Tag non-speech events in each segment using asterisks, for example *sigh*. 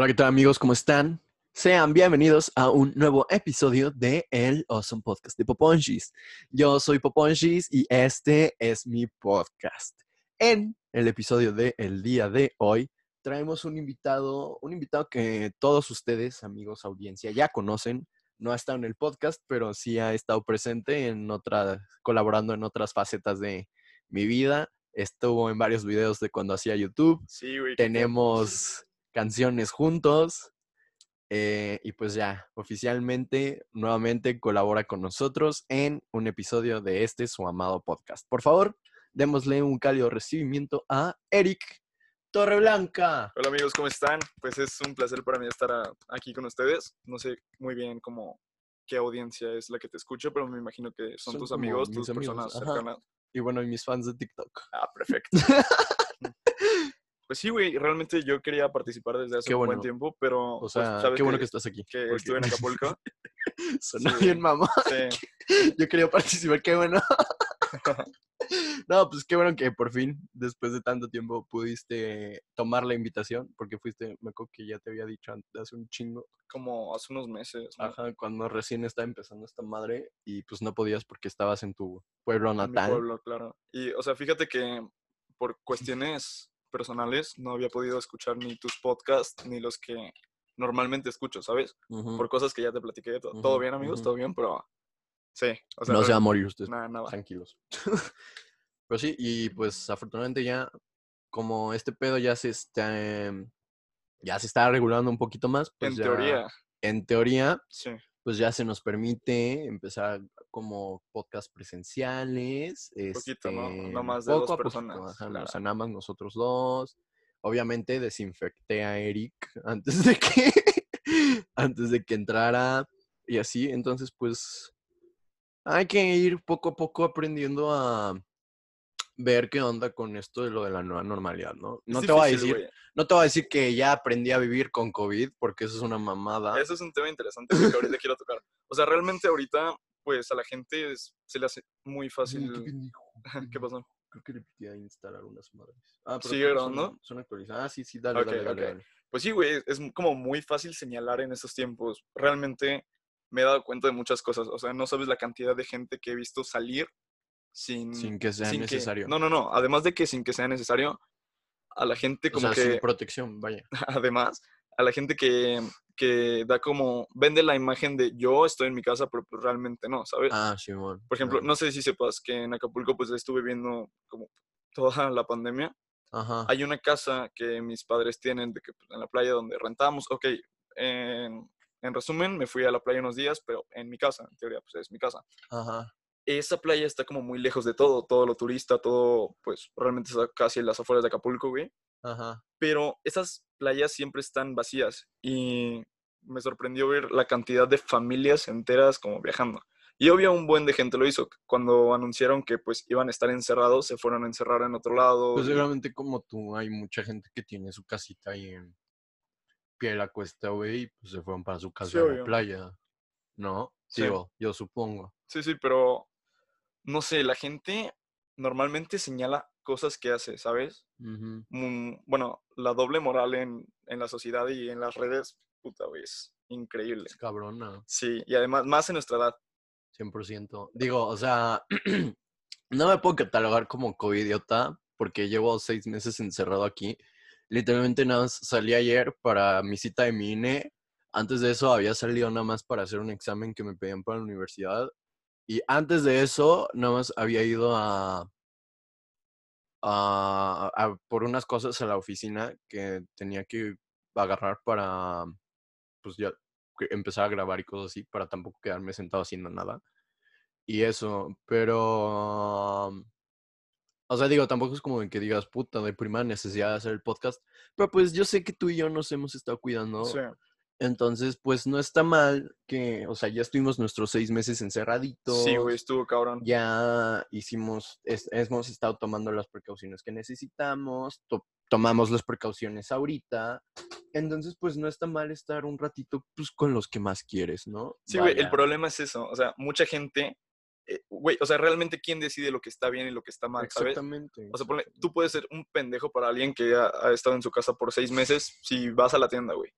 Hola, ¿qué tal amigos? ¿Cómo están? Sean bienvenidos a un nuevo episodio de El Awesome Podcast de Poponchis. Yo soy Poponchis y este es mi podcast. En el episodio de el día de hoy traemos un invitado, un invitado que todos ustedes, amigos, audiencia, ya conocen. No ha estado en el podcast, pero sí ha estado presente en otra, colaborando en otras facetas de mi vida. Estuvo en varios videos de cuando hacía YouTube. Sí, güey. Tenemos canciones juntos. eh, y pues ya, oficialmente, nuevamente colabora con nosotros en un episodio de este su amado podcast. Por favor, démosle un cálido recibimiento a Eric Torreblanca. Hola amigos, ¿cómo están? Pues es un placer para mí estar aquí con ustedes. No sé muy bien cómo qué audiencia es la que te escucha, pero me imagino que son, Son tus amigos, tus amigos, personas ajá. cercanas. Y bueno, y mis fans de TikTok. Ah, perfecto. *laughs* pues sí, güey, realmente yo quería participar desde hace un buen tiempo, pero O pues, sea, sabes qué bueno que estás aquí. que porque estuve en Acapulco. *laughs* Sonó Sí. bien, mamá. Sí. *laughs* Yo quería participar, qué bueno. *laughs* No, pues qué bueno que por fin, después de tanto tiempo, pudiste tomar la invitación, porque fuiste, me acuerdo que ya te había dicho antes, hace un chingo, como hace unos meses. ¿no? ajá, cuando recién estaba empezando esta madre, y pues no podías porque estabas en tu pueblo en mi natal. pueblo, claro. Y, o sea, fíjate que por cuestiones personales no había podido escuchar ni tus podcasts ni los que normalmente escucho, ¿sabes? Por cosas que ya te platiqué. to- Todo Ujú, bien, amigos, todo bien, pero sí. O sea, no se va a morir ustedes, Nada, nada. tranquilos. *laughs* Pero sí, y pues afortunadamente ya, como este pedo ya se está, em, ya se está regulando un poquito más, pues en ya- teoría, en teoría, sí. Pues ya se nos permite empezar como podcast presenciales. Poquito, ¿no? este, No más de dos poquito, personas, O sea, nada más nosotros dos. Obviamente desinfecté a Eric *laughs* antes de que, antes de que entrara y así. Entonces, pues hay que ir poco a poco aprendiendo a ver qué onda con esto de lo de la nueva normalidad, ¿no? Es No te voy a decir, güey. no te voy a decir que ya aprendí a vivir con COVID, porque eso es una mamada. Eso es un tema interesante que ahorita quiero tocar. O sea, realmente ahorita, pues a la gente es- se le hace muy Uy, fácil. *laughs* qué pendejo, ¿Qué pasó? Creo que le pedí a instalar unas madres. Ah, pero ¿Sigue que son- grabando? Son, actualizadas. Ah, sí, sí, dale, Ok, dale, dale, ok. dale. Pues sí, güey, es como muy fácil señalar en estos tiempos. Realmente me he dado cuenta de muchas cosas. O sea, no sabes la cantidad de gente que he visto salir sin... Sin que sea sin necesario. no, no, no. Además de que sin que sea necesario, a la gente o como sea, que... sin protección, vaya. *laughs* además, a la gente que, que da como... Vende la imagen de yo estoy en mi casa, pero pues realmente no, ¿sabes? Ah, Simón. Por ejemplo, claro. no sé si sepas que en Acapulco pues estuve viendo como toda *laughs* la pandemia. Ajá. Hay una casa que mis padres tienen de que, pues, en la playa donde rentamos. Ok, en, en resumen, me fui a la playa unos días, pero en mi casa, en teoría, pues es mi casa. Ajá. Esa playa está como muy lejos de todo, todo lo turista, todo, pues realmente está casi en las afueras de Acapulco, güey. Ajá. Pero esas playas siempre están vacías y me sorprendió ver la cantidad de familias enteras como viajando. Y obvio un buen de gente lo hizo. Cuando anunciaron que pues iban a estar encerrados, se fueron a encerrar en otro lado. Pues seguramente como tú, hay mucha gente que tiene su casita ahí en pie de la cuesta, güey, y pues se fueron para su casa Sí, en la playa. ¿No? Sí. Yo supongo. Sí, sí, pero no sé, la gente normalmente señala cosas que hace, ¿sabes? Mm, Bueno, la doble moral en, en la sociedad y en las redes, puta, güey, es increíble. Es cabrona. Sí, y además, más en nuestra edad. 100%. Digo, o sea, *clears throat* no me puedo catalogar como covidiota porque llevo seis meses encerrado aquí. Literalmente nada más salí ayer para mi cita de mi INE. Antes de eso había salido nada más para hacer un examen que me pedían para la universidad. Y antes de eso, nada más había ido a, a- por unas cosas a la oficina que tenía que agarrar para, pues ya, empezar a grabar y cosas así, para tampoco quedarme sentado haciendo nada. Y eso, pero... O sea, digo, tampoco es como que digas, puta, de primera necesidad de hacer el podcast. Pero pues yo sé que tú y yo nos hemos estado cuidando. Sí. Entonces, pues no está mal que, o sea, ya estuvimos nuestros seis meses encerraditos. Sí, güey, estuvo cabrón. Ya hicimos, es- hemos estado tomando las precauciones que necesitamos, to- tomamos las precauciones ahorita. Entonces, pues no está mal estar un ratito pues, con los que más quieres, ¿no? Sí, güey, el problema es eso. O sea, mucha gente eh, güey, o sea, realmente quién decide lo que está bien y lo que está mal, ¿sabes? Exactamente. O sea, ponle, tú puedes ser un pendejo para alguien que ha, ha estado en su casa por seis meses si vas a la tienda, güey.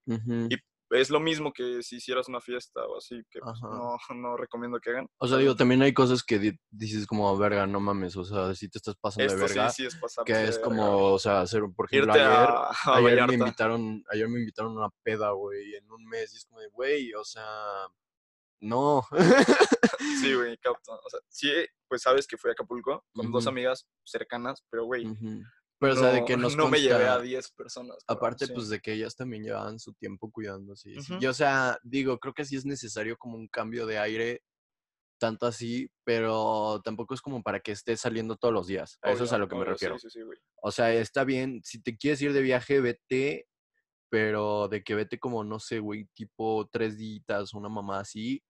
Y- Es lo mismo que si hicieras una fiesta o así, que pues, no, *laughs* no recomiendo que hagan. O sea, digo, también hay cosas que di- dices como, verga, no mames, o sea, si te estás pasando Esto de verga, sí, sí es pasar. que es como, o sea, hacer, por ejemplo, irte ayer, a, *laughs* a ayer me invitaron, ayer me invitaron a una peda, güey, en un mes, y es como de, güey, o sea, no. *laughs* Sí, güey, capto. O sea, sí, pues sabes que fui a Acapulco con dos amigas cercanas, pero güey. Pero, o sea, de que nos no me llevé a consta- 10 personas. Aparte, sí. pues de que ellas también llevaban su tiempo cuidándose. y. Y o sea, digo, creo que sí es necesario como un cambio de aire, tanto así, pero tampoco es como para que estés saliendo todos los días. A eso es a lo que me refiero. Sí, sí, sí, güey. O sea, está bien, si te quieres ir de viaje, vete, pero de que vete como, no sé, güey, tipo tres días, una mamá así,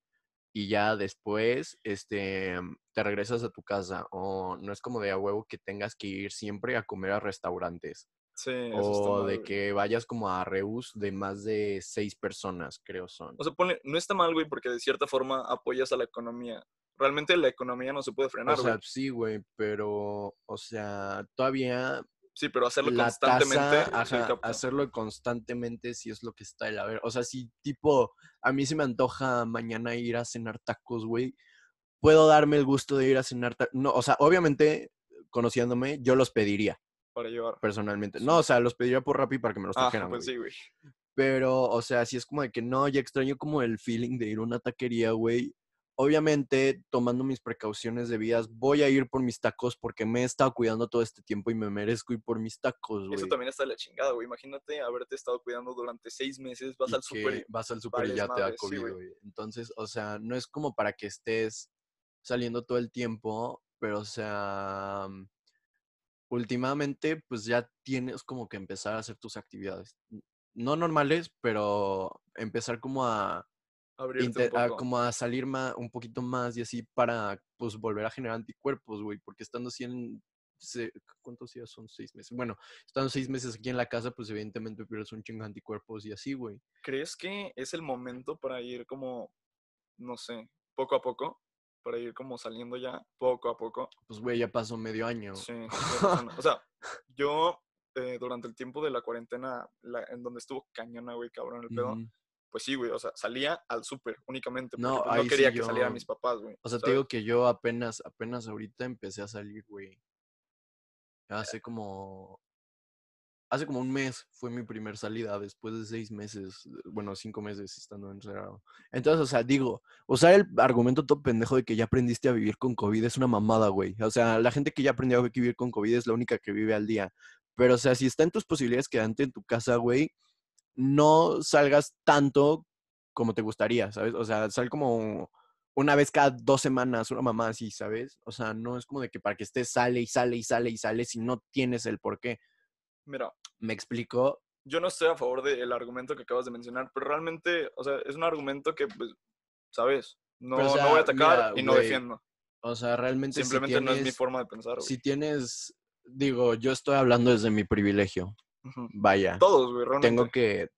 y ya después, este, te regresas a tu casa. O no es como de a huevo que tengas que ir siempre a comer a restaurantes. Sí, eso está O mal, de que vayas como a reus de más de seis personas, creo son. O sea, ponle, no está mal, güey, porque de cierta forma apoyas a la economía. Realmente la economía no se puede O frenar, güey. sea, sí, güey, pero, o sea, todavía Sí, pero hacerlo la constantemente. ajá, hacerlo constantemente sí es lo que está el a ver. O sea, si tipo, a mí se me antoja mañana ir a cenar tacos, güey, puedo darme el gusto de ir a cenar tacos. No, o sea, obviamente, conociéndome, yo los pediría para llevar. personalmente. No, o sea, los pediría por Rappi para que me los Ah, trajeran, pues güey. sí, güey. Pero, o sea, sí es como de que no, ya extraño como el feeling de ir a una taquería, güey. Obviamente, tomando mis precauciones debidas, voy a ir por mis tacos porque me he estado cuidando todo este tiempo y me merezco ir por mis tacos, güey. Eso también está de la chingada, güey. Imagínate haberte estado cuidando durante seis meses, vas y al que súper. vas al súper y ya te da COVID, güey. Entonces, o sea, no es como para que estés saliendo todo el tiempo, pero, o sea, mm, últimamente, pues ya tienes como que empezar a hacer tus actividades. No normales, pero empezar como a, Abrirte a como a salir más, un poquito más y así para, pues, volver a generar anticuerpos, güey, porque estando así en... ¿Cuántos días son? Seis meses. Bueno, estando seis meses aquí en la casa, pues evidentemente pierdes un chingo de anticuerpos y así, güey. ¿Crees que es el momento para ir como, no sé, poco a poco? Para ir como saliendo ya poco a poco. Pues, güey, ya pasó medio año. Sí, *laughs* o sea, yo eh, durante el tiempo de la cuarentena, la- en donde estuvo cañona, güey, cabrón, el pedo. Pues sí, güey, o sea, salía al súper únicamente. Porque No, pues, no sí quería que salieran yo- mis papás, güey. O sea, te digo que yo apenas, apenas ahorita empecé a salir, güey. Hace como... Hace como un mes fue mi primer salida después de seis meses, bueno, cinco meses estando encerrado. Entonces, o sea, digo, usar el argumento todo pendejo de que ya aprendiste a vivir con COVID es una mamada, güey. O sea, la gente que ya aprendió a vivir con COVID es la única que vive al día. Pero, o sea, si está en tus posibilidades quedarte en tu casa, güey, no salgas tanto como te gustaría, ¿sabes? O sea, sal como una vez cada dos semanas, una mamá así, ¿sabes? O sea, no es como de que para que estés sale y sale y sale y sale si no tienes el por qué. Mira, ¿Me explico? yo no estoy a favor del argumento que acabas de mencionar, pero realmente, o sea, es un argumento que, pues, ¿sabes? No, Pero, o no voy a atacar mira, y no güey, defiendo. O sea, realmente si Simplemente no es mi forma de pensar. Si tienes, digo, yo estoy hablando desde mi privilegio. Vaya, Todos, güey, realmente. tengo que,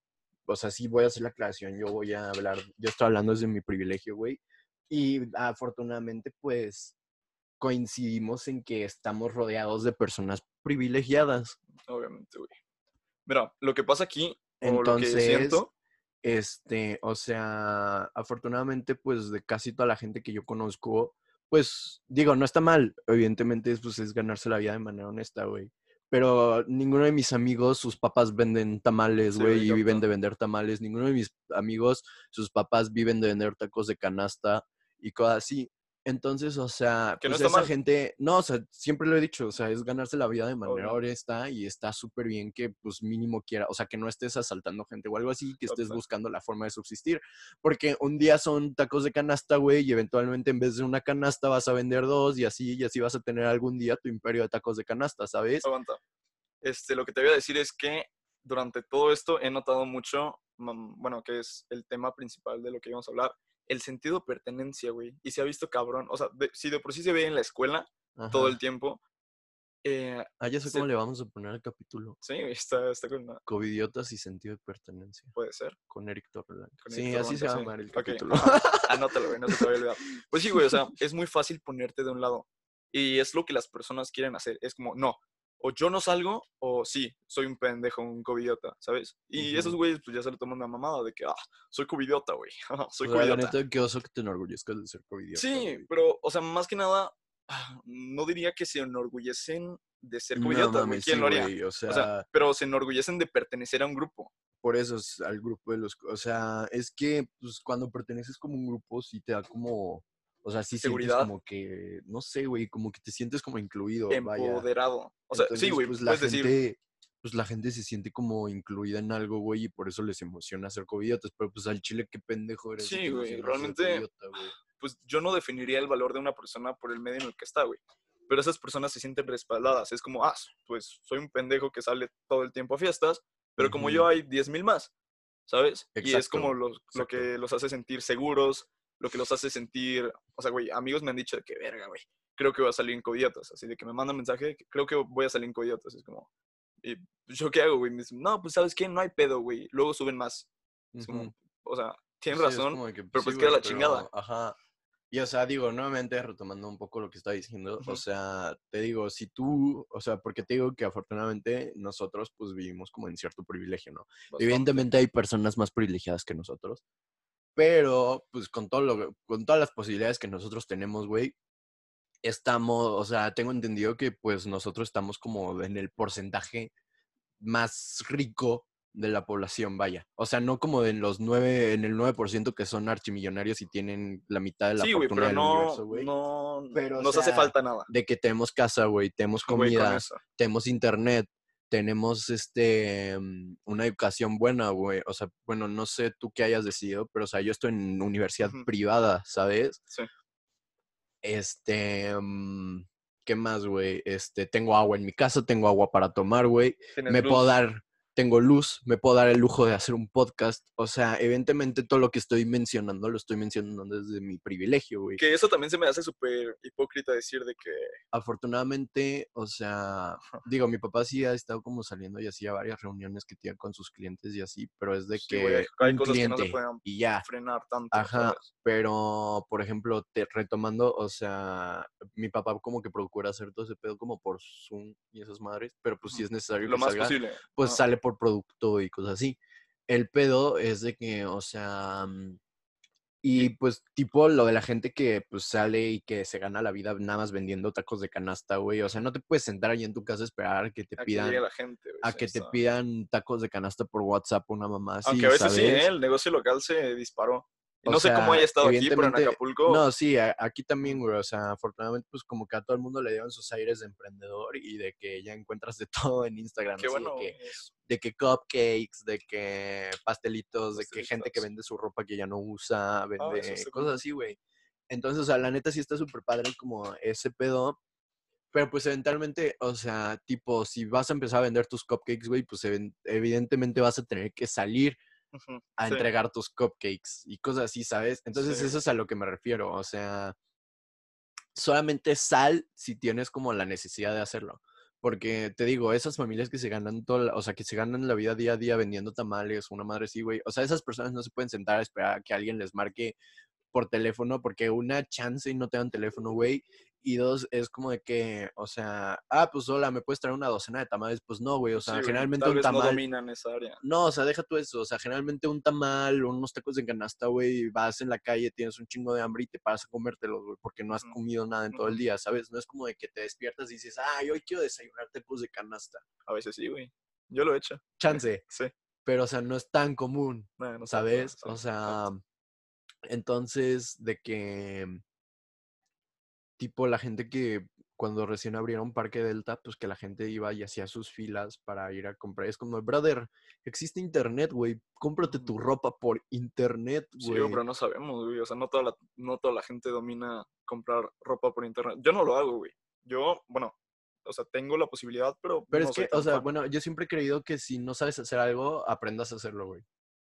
o sea, sí voy a hacer la aclaración, yo voy a hablar, yo estoy hablando desde mi privilegio, güey. Y afortunadamente, pues, coincidimos en que estamos rodeados de personas privilegiadas. Obviamente, güey. Mira, lo que pasa aquí, o lo que Entonces, siento, este, o sea, afortunadamente, pues, de casi toda la gente que yo conozco, pues, digo, no está mal. Evidentemente, pues, es ganarse la vida de manera honesta, güey. Pero ninguno de mis amigos, sus papás venden tamales, güey, y viven de vender tamales. Ninguno de mis amigos, sus papás viven de vender tacos de canasta y cosas así. Entonces, o sea, Que no pues está esa mal. gente, no, o sea, siempre lo he dicho, o sea, es ganarse la vida de manera honesta y está súper bien que, pues, mínimo quiera, o sea, que no estés asaltando gente o algo así, que estés buscando la forma de subsistir. Porque un día son tacos de canasta, güey, y eventualmente en vez de una canasta vas a vender dos y así, y así vas a tener algún día tu imperio de tacos de canasta, ¿sabes? aguanta. Este, lo que te voy a decir es que durante todo esto he notado mucho, bueno, que es el tema principal de lo que íbamos a hablar, el sentido de pertenencia, güey. Y se ha visto cabrón, o sea, de- si de por sí se ve en la escuela todo el tiempo, Eh, Ah, ya sé Se- cómo le vamos a poner al capítulo. sí, está, está con una- Covidiotas y sentido de pertenencia. Puede ser. Con Eric Torrelán. Con Sí, Eric así se va a llamar el capítulo. *laughs* Anótalo, güey, no se te vaya a olvidar. Pues sí, güey, o sea, es muy fácil ponerte de un lado. Y es lo que las personas quieren hacer. Es como, no, o yo no salgo, o sí, soy un pendejo, un covidiota, ¿sabes? Y esos güeyes, pues ya se lo toman una mamada de que, ah, soy covidiota, güey. *laughs* soy O sea, la covidiota. neta, qué oso que te enorgullezcas de ser covidiota. Sí, pero, o sea, más que nada, ah, no diría que se enorgullecen de ser covidiota, mames, ¿Quién sí, lo haría? güey, O sea, O sea, pero se enorgullecen de pertenecer a un grupo. por eso es al grupo de los... O sea, es que pues, cuando perteneces como un grupo sí te da como... O sea, sí Seguridad. sientes como que, no sé, güey, como que te sientes como incluido, vaya. Empoderado. O sea, sí, güey, pues, la decir, gente, pues la gente se siente como incluida en algo, güey, y por eso les emociona ser covidiotas. Pero pues al chile, qué pendejo eres. Sí, güey, realmente- güey. pues yo no definiría el valor de una persona por el medio en el que está, güey. Pero esas personas se sienten respaldadas. Es como, ah, pues soy un pendejo que sale todo el tiempo a fiestas, pero como yo hay 10.000 más, ¿sabes? Y es como lo exacto. que los hace sentir seguros, lo que los hace sentir, o sea, güey, amigos me han dicho de que, verga, güey, creo que voy a salir en Codiotas. Así de que me mandan mensaje, que creo que voy a salir en Codiotas. Es como, ¿y yo qué hago, güey? Me dicen, no, pues sabes qué, no hay pedo, güey. Luego suben más. Es como, Ujú. o sea, tienen Sí, razón, que, pero sí, pues queda la chingada. pero, Ajá. Y o sea, digo, nuevamente retomando un poco lo que estaba diciendo, Ujú. o sea, te digo, si tú, o sea, porque te digo que afortunadamente nosotros pues vivimos como en cierto privilegio, ¿no? bastante. Evidentemente hay personas más privilegiadas que nosotros, pero pues con todo lo, con todas las posibilidades que nosotros tenemos, güey, estamos, o sea, tengo entendido que pues nosotros estamos como en el porcentaje más rico de la población, vaya. O sea, no como en los nueve, en el 9% que son archimillonarios y tienen la mitad de la Sí, güey, fortuna pero del no, universo, güey. no Pero, o nos hace sea, falta nada. De que tenemos casa, güey, tenemos comida, eso. tenemos internet, tenemos este mm, una educación buena, güey. O sea, bueno, no sé tú qué hayas decidido, pero o sea, yo estoy en universidad privada, ¿sabes? Sí. Este, mm, ¿qué más, güey? Este, tengo agua en mi casa, tengo agua para tomar, güey. Me puedo dar, tengo luz, me puedo dar el lujo de hacer un podcast. O sea, evidentemente todo lo que estoy mencionando lo estoy mencionando desde mi privilegio, güey. Que eso también se me hace súper hipócrita decir de que, afortunadamente, o sea, digo, mi papá sí ha estado como saliendo y hacía varias reuniones que tiene con sus clientes y así, pero es de Sí, que güey, hay- un cosas que no se cliente pueden y ya. frenar tanto. Ajá, ¿sabes? pero por ejemplo, te, retomando, o sea, mi papá como que procura hacer todo ese pedo como por Zoom y esas madres, pero pues si es necesario Lo que más salga, posible. pues Ajá. sale por producto y cosas así. El pedo es de que, o sea, mm, y pues tipo lo de la gente que pues sale y que se gana la vida nada más vendiendo tacos de canasta, güey. O sea, no te puedes sentar ahí en tu casa a esperar que te A que pidan, llegue la gente. güey, a sí, que te está. pidan tacos de canasta por WhatsApp o una mamá Aunque a veces sí. ¿eh? el negocio local se disparó. No sé cómo haya estado aquí, pero en Acapulco. No, sí, a- aquí también, güey. O sea, afortunadamente, pues como que a todo el mundo le dieron sus aires de emprendedor y de que ya encuentras de *laughs* todo en Instagram. qué así de bueno. que de que cupcakes, de que pastelitos, de que gente que vende su ropa que ya no usa, Ah, vende cool. cosas así, güey. Entonces, o sea, la neta sí está súper padre como ese pedo. Pero pues eventualmente, o sea, tipo, si vas a empezar a vender tus cupcakes, güey, pues evidentemente vas a tener que salir A sí. entregar tus cupcakes y cosas así, ¿sabes? Entonces Sí. eso es a lo que me refiero, o sea, solamente sal si tienes como la necesidad de hacerlo. Porque te digo, esas familias que se ganan todo, o sea, que se ganan la vida día a día vendiendo tamales, una madre así, güey. O sea, esas personas no se pueden sentar a esperar a que alguien les marque por teléfono, porque una chance y no te dan teléfono, güey. Y dos, es como de que, o sea, ah, pues hola, ¿me puedes traer una docena de tamales? Pues no, güey. O sea, Sí, generalmente un vez no tamal. dominan esa área. No, o sea, deja tú eso. O sea, generalmente un tamal unos tacos de canasta, güey, vas en la calle, tienes un chingo de hambre y te paras a comértelos, güey, porque no has comido nada en todo el día, ¿sabes? No es como de que te despiertas y dices, ah, hoy quiero desayunar tacos de canasta. A veces sí, güey. Yo lo he hecho. Chance, *laughs* Sí. pero, o sea, no es tan común, No, no ¿sabes? O sea, entonces, de que, tipo, la gente que cuando recién abrieron Parque Delta, pues que la gente iba y hacía sus filas para ir a comprar. Es como, brother, existe internet, güey. Cómprate tu ropa por internet, Sí, güey. güey, pero no sabemos, güey. O sea, no toda, la, no toda la gente domina comprar ropa por internet. Yo no lo hago, güey. Yo, bueno, o sea, tengo la posibilidad, pero. Pero no es que, o sea, fan. bueno, yo siempre he creído que si no sabes hacer algo, aprendas a hacerlo, güey.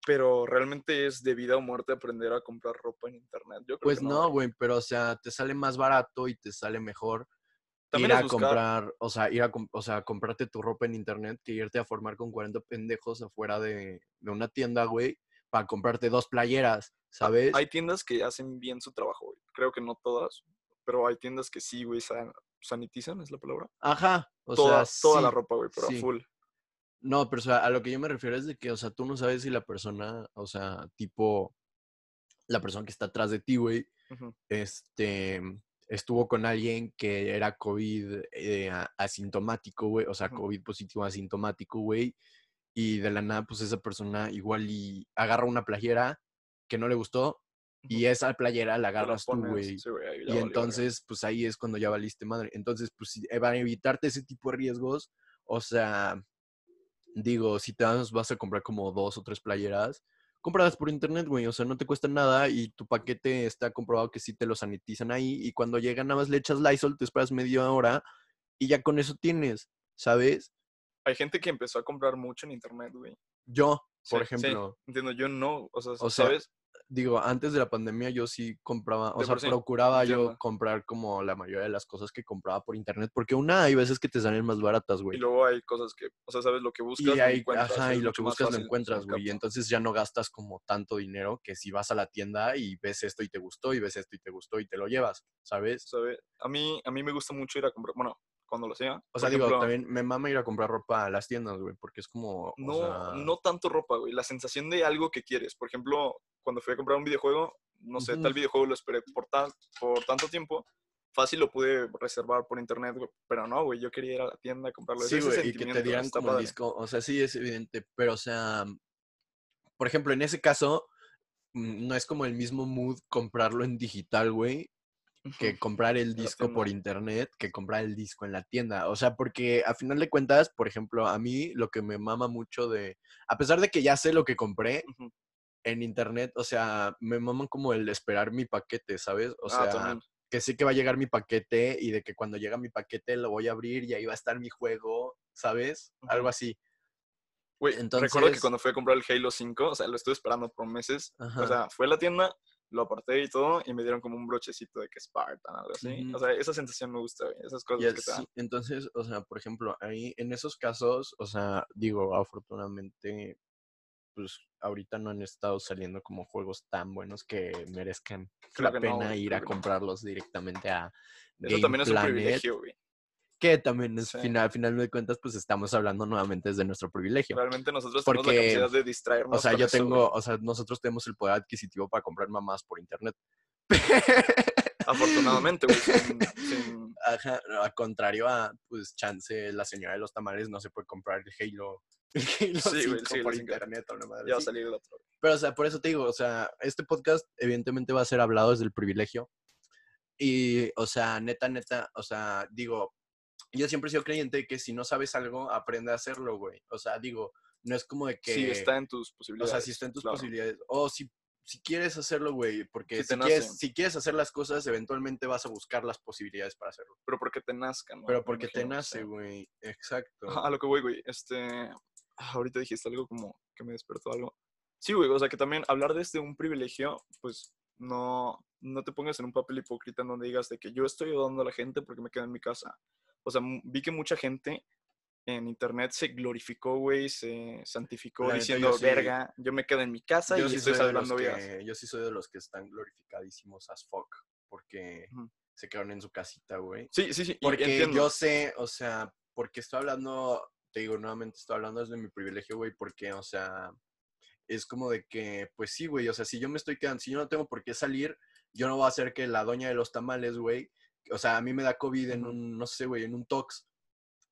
Pero realmente es de vida o muerte aprender a comprar ropa en internet. Yo creo Pues que no, güey, pero o sea, te sale más barato y te sale mejor También ir a buscar- comprar, o sea, ir a, o sea, comprarte tu ropa en internet que irte a formar con 40 pendejos afuera de, de una tienda, güey, para comprarte dos playeras, ¿sabes? Hay tiendas que hacen bien su trabajo, güey. Creo que no todas, pero hay tiendas que sí, güey, san- sanitizan, es la palabra. Ajá, o toda, sea, toda la ropa, güey, pero a full. No, pero o sea, a lo que yo me refiero es de que, o sea, tú no sabes si la persona, o sea, tipo, la persona que está atrás de ti, güey, Ujú. este, estuvo con alguien que era COVID eh, a- asintomático, güey, o sea. COVID positivo asintomático, güey, y de la nada, pues esa persona igual y agarra una playera que no le gustó y esa playera la agarras tú, güey. sí, Y valió entonces, pues ahí es cuando ya valiste madre. Entonces, pues si- eh, para evitarte ese tipo de riesgos, o sea, digo, si te vas, vas a comprar como dos o tres playeras, cómpralas por internet, güey. O sea, no te cuesta nada y tu paquete está comprobado que sí te lo sanitizan ahí. Y cuando llega, nada más le echas Lysol, te esperas media hora y ya con eso tienes, ¿sabes? Hay gente que empezó a comprar mucho en internet, güey. Yo, por Sí, sí, ejemplo, entiendo, yo no, o sea, O sea, ¿sabes? Digo, antes de la pandemia yo sí compraba, o De sea, sí, procuraba yo comprar como la mayoría de las cosas que compraba por internet, porque una, hay veces que te salen más baratas, Y güey. luego hay cosas que, o sea, ¿sabes? Lo que buscas Y encuentras. ajá, y lo que buscas lo encuentras, güey. Y entonces ya no gastas como tanto dinero que si vas a la tienda y ves esto y te gustó, y ves esto y te gustó y te lo llevas, ¿sabes? ¿Sabe? A mí, a mí me gusta mucho ir a comprar, bueno, cuando lo sea. O por sea, digo, ejemplo, también me mama ir a comprar ropa a las tiendas, güey, porque es como, No, sea, no tanto ropa, güey. La sensación de algo que quieres. Por ejemplo, cuando fui a comprar un videojuego, no sé, tal videojuego lo esperé por, tan, por tanto tiempo. Fácil lo pude reservar por internet, güey. Pero no, güey, yo quería ir a la tienda a comprarlo. Sí, güey, y que te dieran como el disco. O sea, sí, es evidente. Pero, o sea, por ejemplo, en ese caso, mm, no es como el mismo mood comprarlo en digital, güey, que comprar el disco por internet, que comprar el disco en la tienda. O sea, porque a final de cuentas, por ejemplo, a mí lo que me mama mucho de, a pesar de que ya sé lo que compré en internet, o sea, me maman como el esperar mi paquete, ¿sabes? O ah, sea, también. que sé que va a llegar mi paquete y de que cuando llega mi paquete lo voy a abrir y ahí va a estar mi juego, ¿sabes? Algo así. Güey, recuerdo que entonces- cuando fui a comprar el Halo 5, o sea, lo estuve esperando por meses. Ajá. O sea, fue a la tienda, lo aparté y todo, y me dieron como un brochecito de que Spartan, algo así. O sea, esa sensación me gusta. Esas cosas que te dan. entonces, o sea, por ejemplo, ahí en esos casos, o sea, digo, afortunadamente, pues ahorita no han estado saliendo como juegos tan buenos que merezcan Creo la que pena ir a no. comprarlos directamente a Eso Game también es un privilegio, güey. Que también es, Sí. final, al final de cuentas, pues estamos hablando nuevamente desde nuestro privilegio. Realmente nosotros tenemos la Porque, capacidad de distraernos. O sea, yo eso, güey. tengo, o sea, nosotros tenemos el poder adquisitivo para comprar mamás por internet. Afortunadamente, güey. sin- *laughs* sin- Ajá, a contrario a, pues, chance, la señora de los tamales no se puede comprar el Halo, *laughs* el Halo Sí, güey, 5 sí, el por 5. internet o una madre Ya va a así. salir el otro. Pero, o sea, por eso te digo, o sea, este podcast evidentemente va a ser hablado desde el privilegio. Y, o sea, neta, neta, o sea, digo, yo siempre he sido creyente que si no sabes algo, aprende a hacerlo, güey. O sea, digo, no es como de que... Sí, está en tus O posibilidades. sea, si está en tus claro. posibilidades. O si, si quieres hacerlo, güey, porque Si quieres, nace. si quieres hacer las cosas, eventualmente vas a buscar las posibilidades para hacerlo. Pero porque te nazca, ¿no? Pero porque te nace, güey. Exacto. A lo que voy, güey. Este. ah, Ahorita dijiste algo como que me despertó algo. Sí, güey. O sea, que también hablar desde un privilegio, pues no, no te pongas en un papel hipócrita en donde digas de que yo estoy ayudando a la gente porque me quedo en mi casa. O sea, vi que mucha gente en internet se glorificó, güey, se santificó La diciendo, yo sí- verga, yo me quedo en mi casa Yo y sí, estoy vidas. que, yo sí soy de los que están glorificadísimos as fuck. Porque se quedaron en su casita, güey. Sí, sí, sí. Porque entiendo. yo sé, o sea, porque estoy hablando, te digo nuevamente, estoy hablando desde mi privilegio, güey, porque, o sea, es como de que, pues sí, güey, o sea, si yo me estoy quedando, si yo no tengo por qué salir, yo no voy a hacer que la doña de los tamales, güey, o sea, a mí me da COVID en un, no sé, güey, en un tox,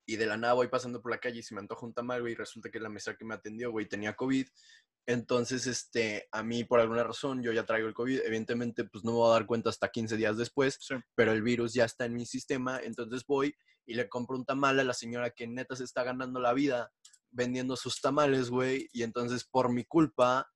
y de la nada voy pasando por la calle y se me antoja un tamal, güey, y resulta que la mesa que me atendió, güey, tenía COVID. Entonces, este, a mí por alguna razón yo ya traigo el COVID. Evidentemente, pues no me voy a dar cuenta hasta 15 días después, Sí. pero el virus ya está en mi sistema. Entonces voy y le compro un tamal a la señora que neta se está ganando la vida vendiendo sus tamales, güey. Y entonces por mi culpa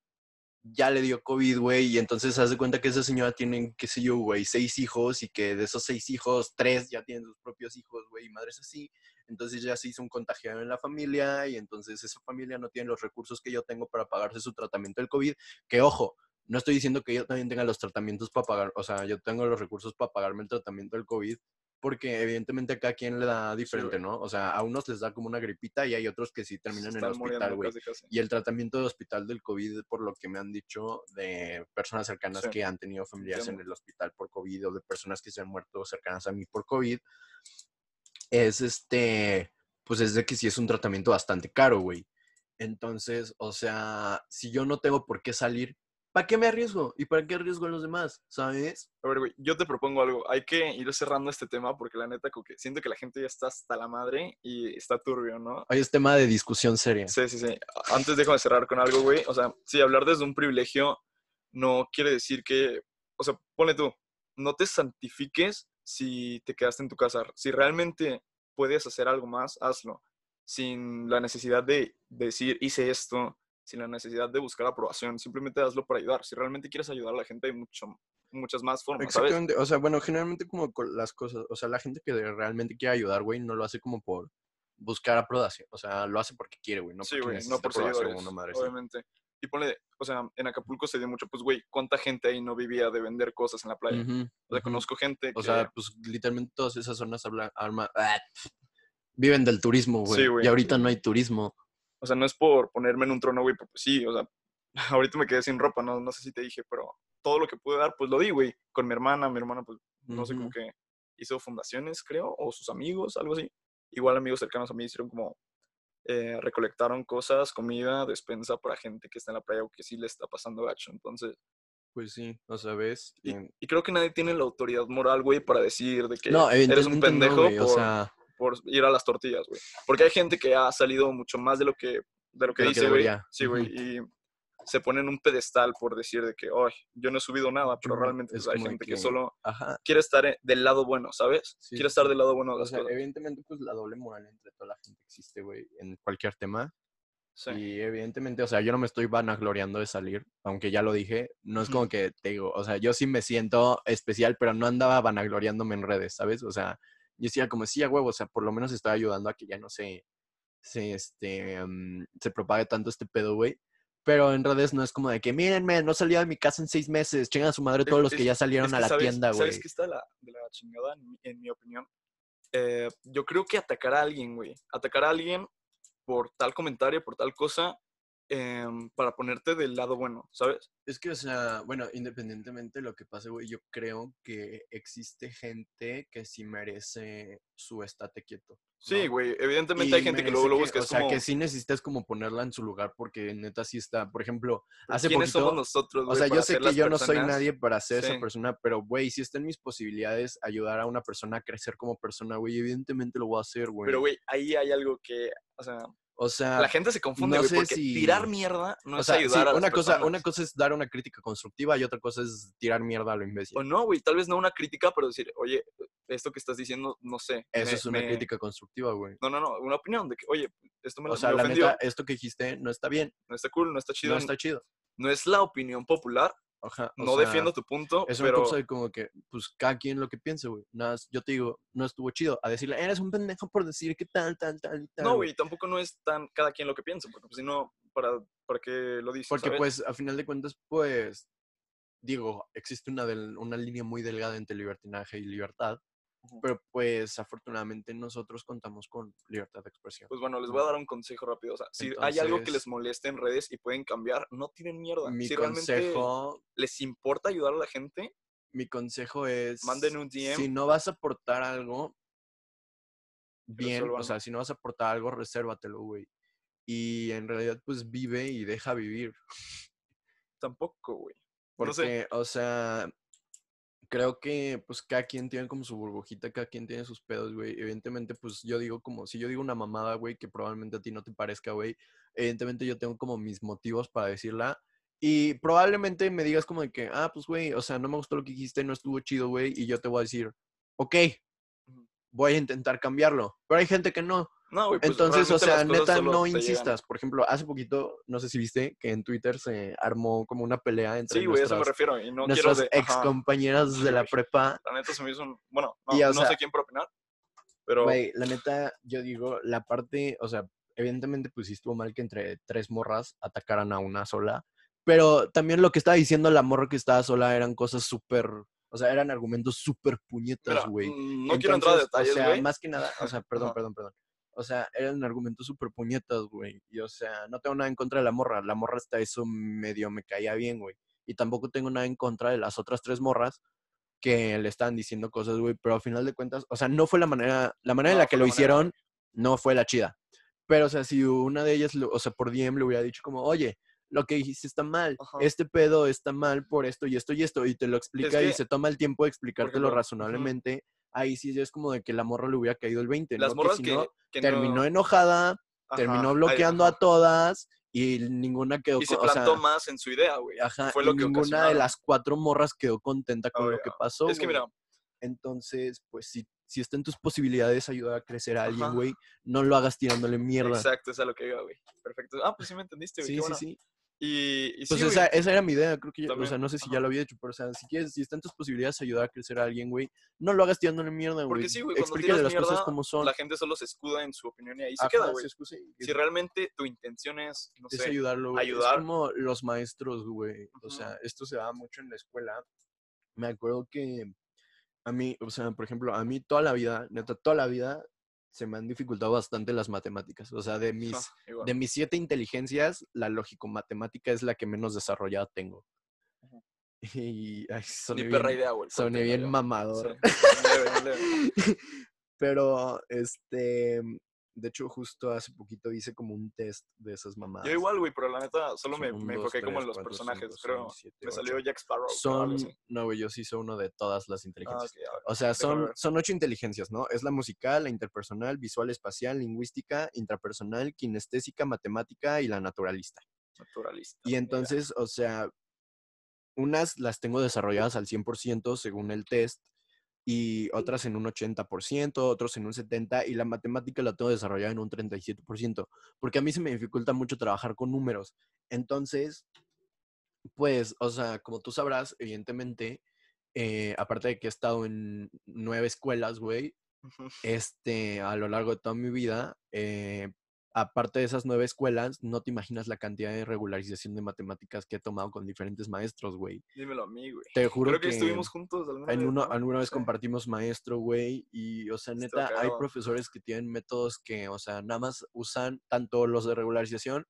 ya le dio COVID, güey. Y entonces se hace cuenta que esa señora tiene, qué sé yo, güey, seis hijos y que de esos seis hijos, tres ya tienen sus propios hijos, güey, y madres así. Entonces ya se hizo un contagiado en la familia y entonces esa familia no tiene los recursos que yo tengo para pagarse su tratamiento del COVID. Que ojo, no estoy diciendo que yo también tenga los tratamientos para pagar, o sea, yo tengo los recursos para pagarme el tratamiento del COVID, porque evidentemente a cada quien le da diferente. ¿no? O sea, a unos les da como una gripita y hay otros que sí terminan en el hospital, güey. Y el tratamiento de hospital del COVID, por lo que me han dicho de personas cercanas Sí, que han tenido familiares en el hospital por COVID o de personas que se han muerto cercanas a mí por COVID, es este, pues es de que sí es un tratamiento bastante caro, güey. Entonces, o sea, si yo no tengo por qué salir, ¿para qué me arriesgo? ¿Y para qué arriesgo a los demás? ¿Sabes? A ver, güey, yo te propongo algo. Hay que ir cerrando este tema porque la neta, como que siento que la gente ya está hasta la madre y está turbio, ¿no? Hoy es tema de discusión seria. Sí, sí, sí. Antes déjame cerrar con algo, güey. O sea, sí, hablar desde un privilegio no quiere decir que, o sea, ponle tú, no te santifiques si te quedaste en tu casa. Si realmente puedes hacer algo más, hazlo. Sin la necesidad de decir, hice esto, sin la necesidad de buscar aprobación. Simplemente hazlo para ayudar. Si realmente quieres ayudar a la gente, hay mucho, muchas más formas, ¿sabes? Exactamente, o sea, bueno, generalmente como con las cosas, o sea, la gente que realmente quiere ayudar, güey, no lo hace como por buscar aprobación, o sea, lo hace porque quiere, güey, no sí, porque güey, no por aprobación, una madre obviamente. Y ponle, o sea, en Acapulco se dio mucho, pues, güey, ¿cuánta gente ahí no vivía de vender cosas en la playa? O sea, conozco gente que... O sea, pues literalmente todas esas zonas habla, arma- ah, viven del turismo, güey. Sí, güey. y ahorita no hay turismo. O sea, no es por ponerme en un trono, güey, pero pues sí, o sea, *laughs* ahorita me quedé sin ropa, no, no sé si te dije, pero todo lo que pude dar, pues lo di, güey, con mi hermana, mi hermana, pues, no sé, como que hizo fundaciones, creo, o sus amigos, algo así. Igual amigos cercanos a mí hicieron como, eh, recolectaron cosas, comida, despensa para gente que está en la playa o que sí le está pasando gacho. Entonces, Pues sí, o sea, ves. y, Em, y creo que nadie tiene la autoridad moral, güey, para decir de que no, eres un evidentemente no, pendejo güey, o por, sea, por ir a las tortillas, güey. Porque hay gente que ha salido mucho más de lo que, de lo que De dice, güey. Sí, güey. Y se pone en un pedestal por decir de que, ay, yo no he subido nada, pero realmente es pues, hay gente que... que- solo ajá. quiere estar eh, del lado bueno, ¿sabes? Sí, quiere estar del lado bueno de O las sea, cosas. evidentemente, pues la doble moral entre toda la gente existe, güey, en cualquier tema. Sí. Y evidentemente, o sea, yo no me estoy vanagloriando de salir, aunque ya lo dije, no es como que te digo, o sea, yo sí me siento especial, pero no andaba vanagloriándome en redes, ¿sabes? O sea, yo decía como, sí, a huevo, o sea, por lo menos estoy ayudando a que ya no se, se, este, mm, se propague tanto este pedo, güey. Pero en redes no es como de que, mírenme, no salía de mi casa en seis meses, chingan a su madre todos Es- los que ya salieron Es a la sabes- tienda, güey. ¿Sabes qué está la, de la chingada, en mi, en mi opinión? Eh, yo creo que atacar a alguien, güey. Atacar a alguien por tal comentario, por tal cosa, em, para ponerte del lado bueno, ¿sabes? Es que, o sea, bueno, independientemente de lo que pase, güey, yo creo que existe gente que sí merece su estate quieto. Sí, ¿no? güey. Evidentemente hay gente que luego lo busca. O sea, como, que sí necesitas como ponerla en su lugar porque neta sí está. Por ejemplo, hace ¿quiénes poquito. somos nosotros, O sea, yo sé que yo no soy nadie para ser Sí. esa persona, pero, güey, si está en mis posibilidades ayudar a una persona a crecer como persona, güey, evidentemente lo voy a hacer, güey. Pero, güey, ahí hay algo que, o sea, O sea, la gente se confunde, no sé porque si- tirar mierda no o es sea, sí, ayudar a las una cosa, una personas. cosa es dar una crítica constructiva y otra cosa es tirar mierda a lo imbécil. O no, güey, tal vez no una crítica, pero decir, oye, esto que estás diciendo, no sé. Eso me- es una me- crítica constructiva, güey. No, no, no, una opinión de que, oye, esto me, O lo- sea, me la neta, esto que dijiste no está bien, no está cool, no está chido, no está chido. no es la opinión popular, Ajá, no sea, defiendo tu punto, Es pero cosa de como que, pues, cada quien lo que piense, güey. Nada, yo te digo, no estuvo chido. A decirle, eres un pendejo por decir que tal, tal, tal, tal. no, güey, tampoco no es tan cada quien lo que piensa, porque pues, si no, ¿para, ¿para qué lo dices? Porque, sabes? pues, a final de cuentas, pues, digo, existe una, del- una línea muy delgada entre libertinaje y libertad. Pero, pues, afortunadamente nosotros contamos con libertad de expresión. Pues bueno, les voy a dar un consejo rápido. O sea, si hay algo que les moleste en redes y pueden cambiar, no tienen mierda. Mi si realmente consejo, les importa ayudar a la gente, mi consejo es, Manden un DM. si no vas a aportar algo, bien, o sea, si no vas a aportar algo, resérvatelo, güey. Y en realidad, pues, vive y deja vivir. tampoco, güey. *laughs* Porque, No sé. o sea, creo que pues cada quien tiene como su burbujita, cada quien tiene sus pedos, güey. Evidentemente, pues yo digo como, si yo digo una mamada, güey, que probablemente a ti no te parezca, güey, evidentemente yo tengo como mis motivos para decirla. Y probablemente me digas como de que, ah, pues, güey, o sea, no me gustó lo que dijiste, no estuvo chido, güey, y yo te voy a decir, ok, voy a intentar cambiarlo. Pero hay gente que no. No, güey, pues, Entonces, o sea, neta, no insistas. Por ejemplo, hace poquito, no sé si viste, que en Twitter se armó como una pelea entre Sí, güey, a eso me nuestras, refiero. Y no nuestras de, ex compañeras Sí, de la güey. prepa. La neta se me hizo un... Bueno, no, Y, no sea, sé quién para opinar, pero... Güey, la neta, yo digo, la parte, o sea, evidentemente, pues sí estuvo mal que entre tres morras atacaran a una sola. Pero también lo que estaba diciendo la morra que estaba sola eran cosas súper O sea, eran argumentos súper puñetas, güey. mm, no quiero entrar a Entonces, detalles, O sea, güey. más que nada, o sea, perdón, *laughs* Ajá. perdón, perdón. O sea, eran argumentos súper puñetas, güey. Y o sea, no tengo nada en contra de la morra. La morra hasta eso medio me caía bien, güey. Y tampoco tengo nada en contra de las otras tres morras que le estaban diciendo cosas, güey. Pero al final de cuentas, o sea, no fue la manera, la manera en No la que lo manera, hicieron, no fue la chida. Pero, o sea, si una de ellas, o sea, por DM le hubiera dicho como, oye, lo que dijiste está mal, Ajá. este pedo está mal por esto y esto y esto, y te lo explica y que, se toma el tiempo de explicártelo ejemplo, razonablemente, ahí sí es como de que la morra le hubiera caído el 20, Las ¿no? morras que que, si no, que terminó no, enojada, ajá, terminó bloqueando a todas y ninguna quedó Y se con- o sea, plantó más en su idea, güey. ajá, Fue y lo que ninguna de las cuatro morras quedó contenta con lo que Obvio. pasó. Es que güey. mira, Entonces, pues si, si está en tus posibilidades ayudar a crecer a alguien, güey, no lo hagas tirándole mierda. exacto, es a lo que iba, güey. Perfecto. Ah, pues sí me entendiste, güey. Sí, qué sí, sí. Y, y Pues sí, esa, esa era mi idea, creo que, o sea, no sé si ya lo había hecho, pero o sea, si quieres, si está en tus posibilidades ayudar a crecer a alguien, güey, no lo hagas tirándole mierda, güey. Porque sí, güey, cuando Explícale tiras las cosas como son. La gente solo se escuda en su opinión y ahí se queda, güey. y- Si realmente tu intención es, no es sé, ayudarlo, güey. ayudar. Es como los maestros, güey. O sea, esto se da mucho en la escuela. Me acuerdo que a mí, o sea, por ejemplo, a mí toda la vida, neta, toda la vida se me han dificultado bastante las matemáticas. O sea, de mis, ah, igual. de mis siete inteligencias, la lógico-matemática es la que menos desarrollada tengo. *laughs* Y ay, Ni soné perra bien, idea, güey. pero soné bien mamador. Sí, leve, leve. *laughs* Pero, este, de hecho, justo hace poquito hice como un test de esas mamadas. Yo igual, güey, pero la neta solo me, me enfoqué como en los cuatro, personajes, cinco, creo. seis, siete, me salió ocho. Jack Sparrow. Son, no, güey, yo sí soy uno de todas las Ah, inteligencias. ok, a ver. O sea, son, son ocho inteligencias, ¿no? Es la musical, la interpersonal, visual, espacial, lingüística, intrapersonal, kinestésica, matemática y la naturalista. Naturalista. Y mira. entonces, o sea, unas las tengo desarrolladas al 100% según el test y otras en un 80%, otros en un 70% y la matemática la tengo desarrollada en un 37%, porque a mí se me dificulta mucho trabajar con números. Entonces, pues, o sea, como tú sabrás, evidentemente, eh, aparte de que he estado en nueve escuelas, güey, este, a lo largo de toda mi vida, eh, aparte de esas nueve escuelas, no te imaginas la cantidad de regularización de matemáticas que he tomado con diferentes maestros, güey. Dímelo a mí, güey. Te juro Creo que, que estuvimos juntos alguna en vez, uno, ¿no? alguna vez Sí. compartimos maestro, güey, y, o sea, neta, hay profesores que tienen métodos que, o sea, nada más usan tanto los de regularización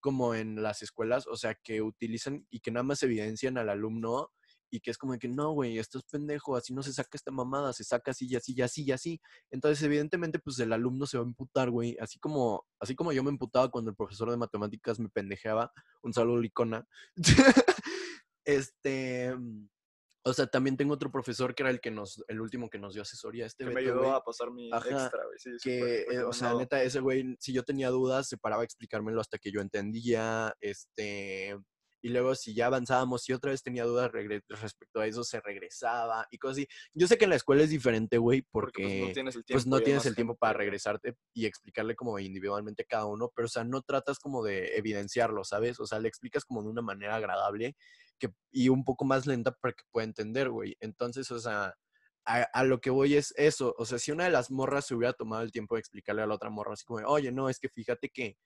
como en las escuelas, o sea, que utilizan y que nada más evidencian al alumno y que es como de que no, güey, esto es pendejo, así no se saca esta mamada, se saca así y así y así y así. Entonces, evidentemente, pues el alumno se va a emputar, güey, así como, así como yo me emputaba cuando el profesor de matemáticas me pendejeaba, un saludo licona. *laughs* este, o sea, también tengo otro profesor que era el que nos, el último que nos dio asesoría, este Que me ayudó a pasar mi Ajá, extra, güey. Sí, que, eh, o sea, neta, ese güey, si yo tenía dudas, se paraba a explicármelo hasta que yo entendía, este, y luego si ya avanzábamos y otra vez tenía dudas respecto a eso, se regresaba y cosas así. Yo sé que en la escuela es diferente, güey, Porque, pues, no tienes el tiempo. pues no tienes el tiempo para regresarte y explicarle como individualmente a cada uno, pero o sea, no tratas como de evidenciarlo, ¿sabes? O sea, le explicas como de una manera agradable que, y un poco más lenta para que pueda entender, güey. Entonces, o sea, a, a lo que voy es eso, o sea, si una de las morras se hubiera tomado el tiempo de explicarle a la otra morra así como, oye, no, es que fíjate que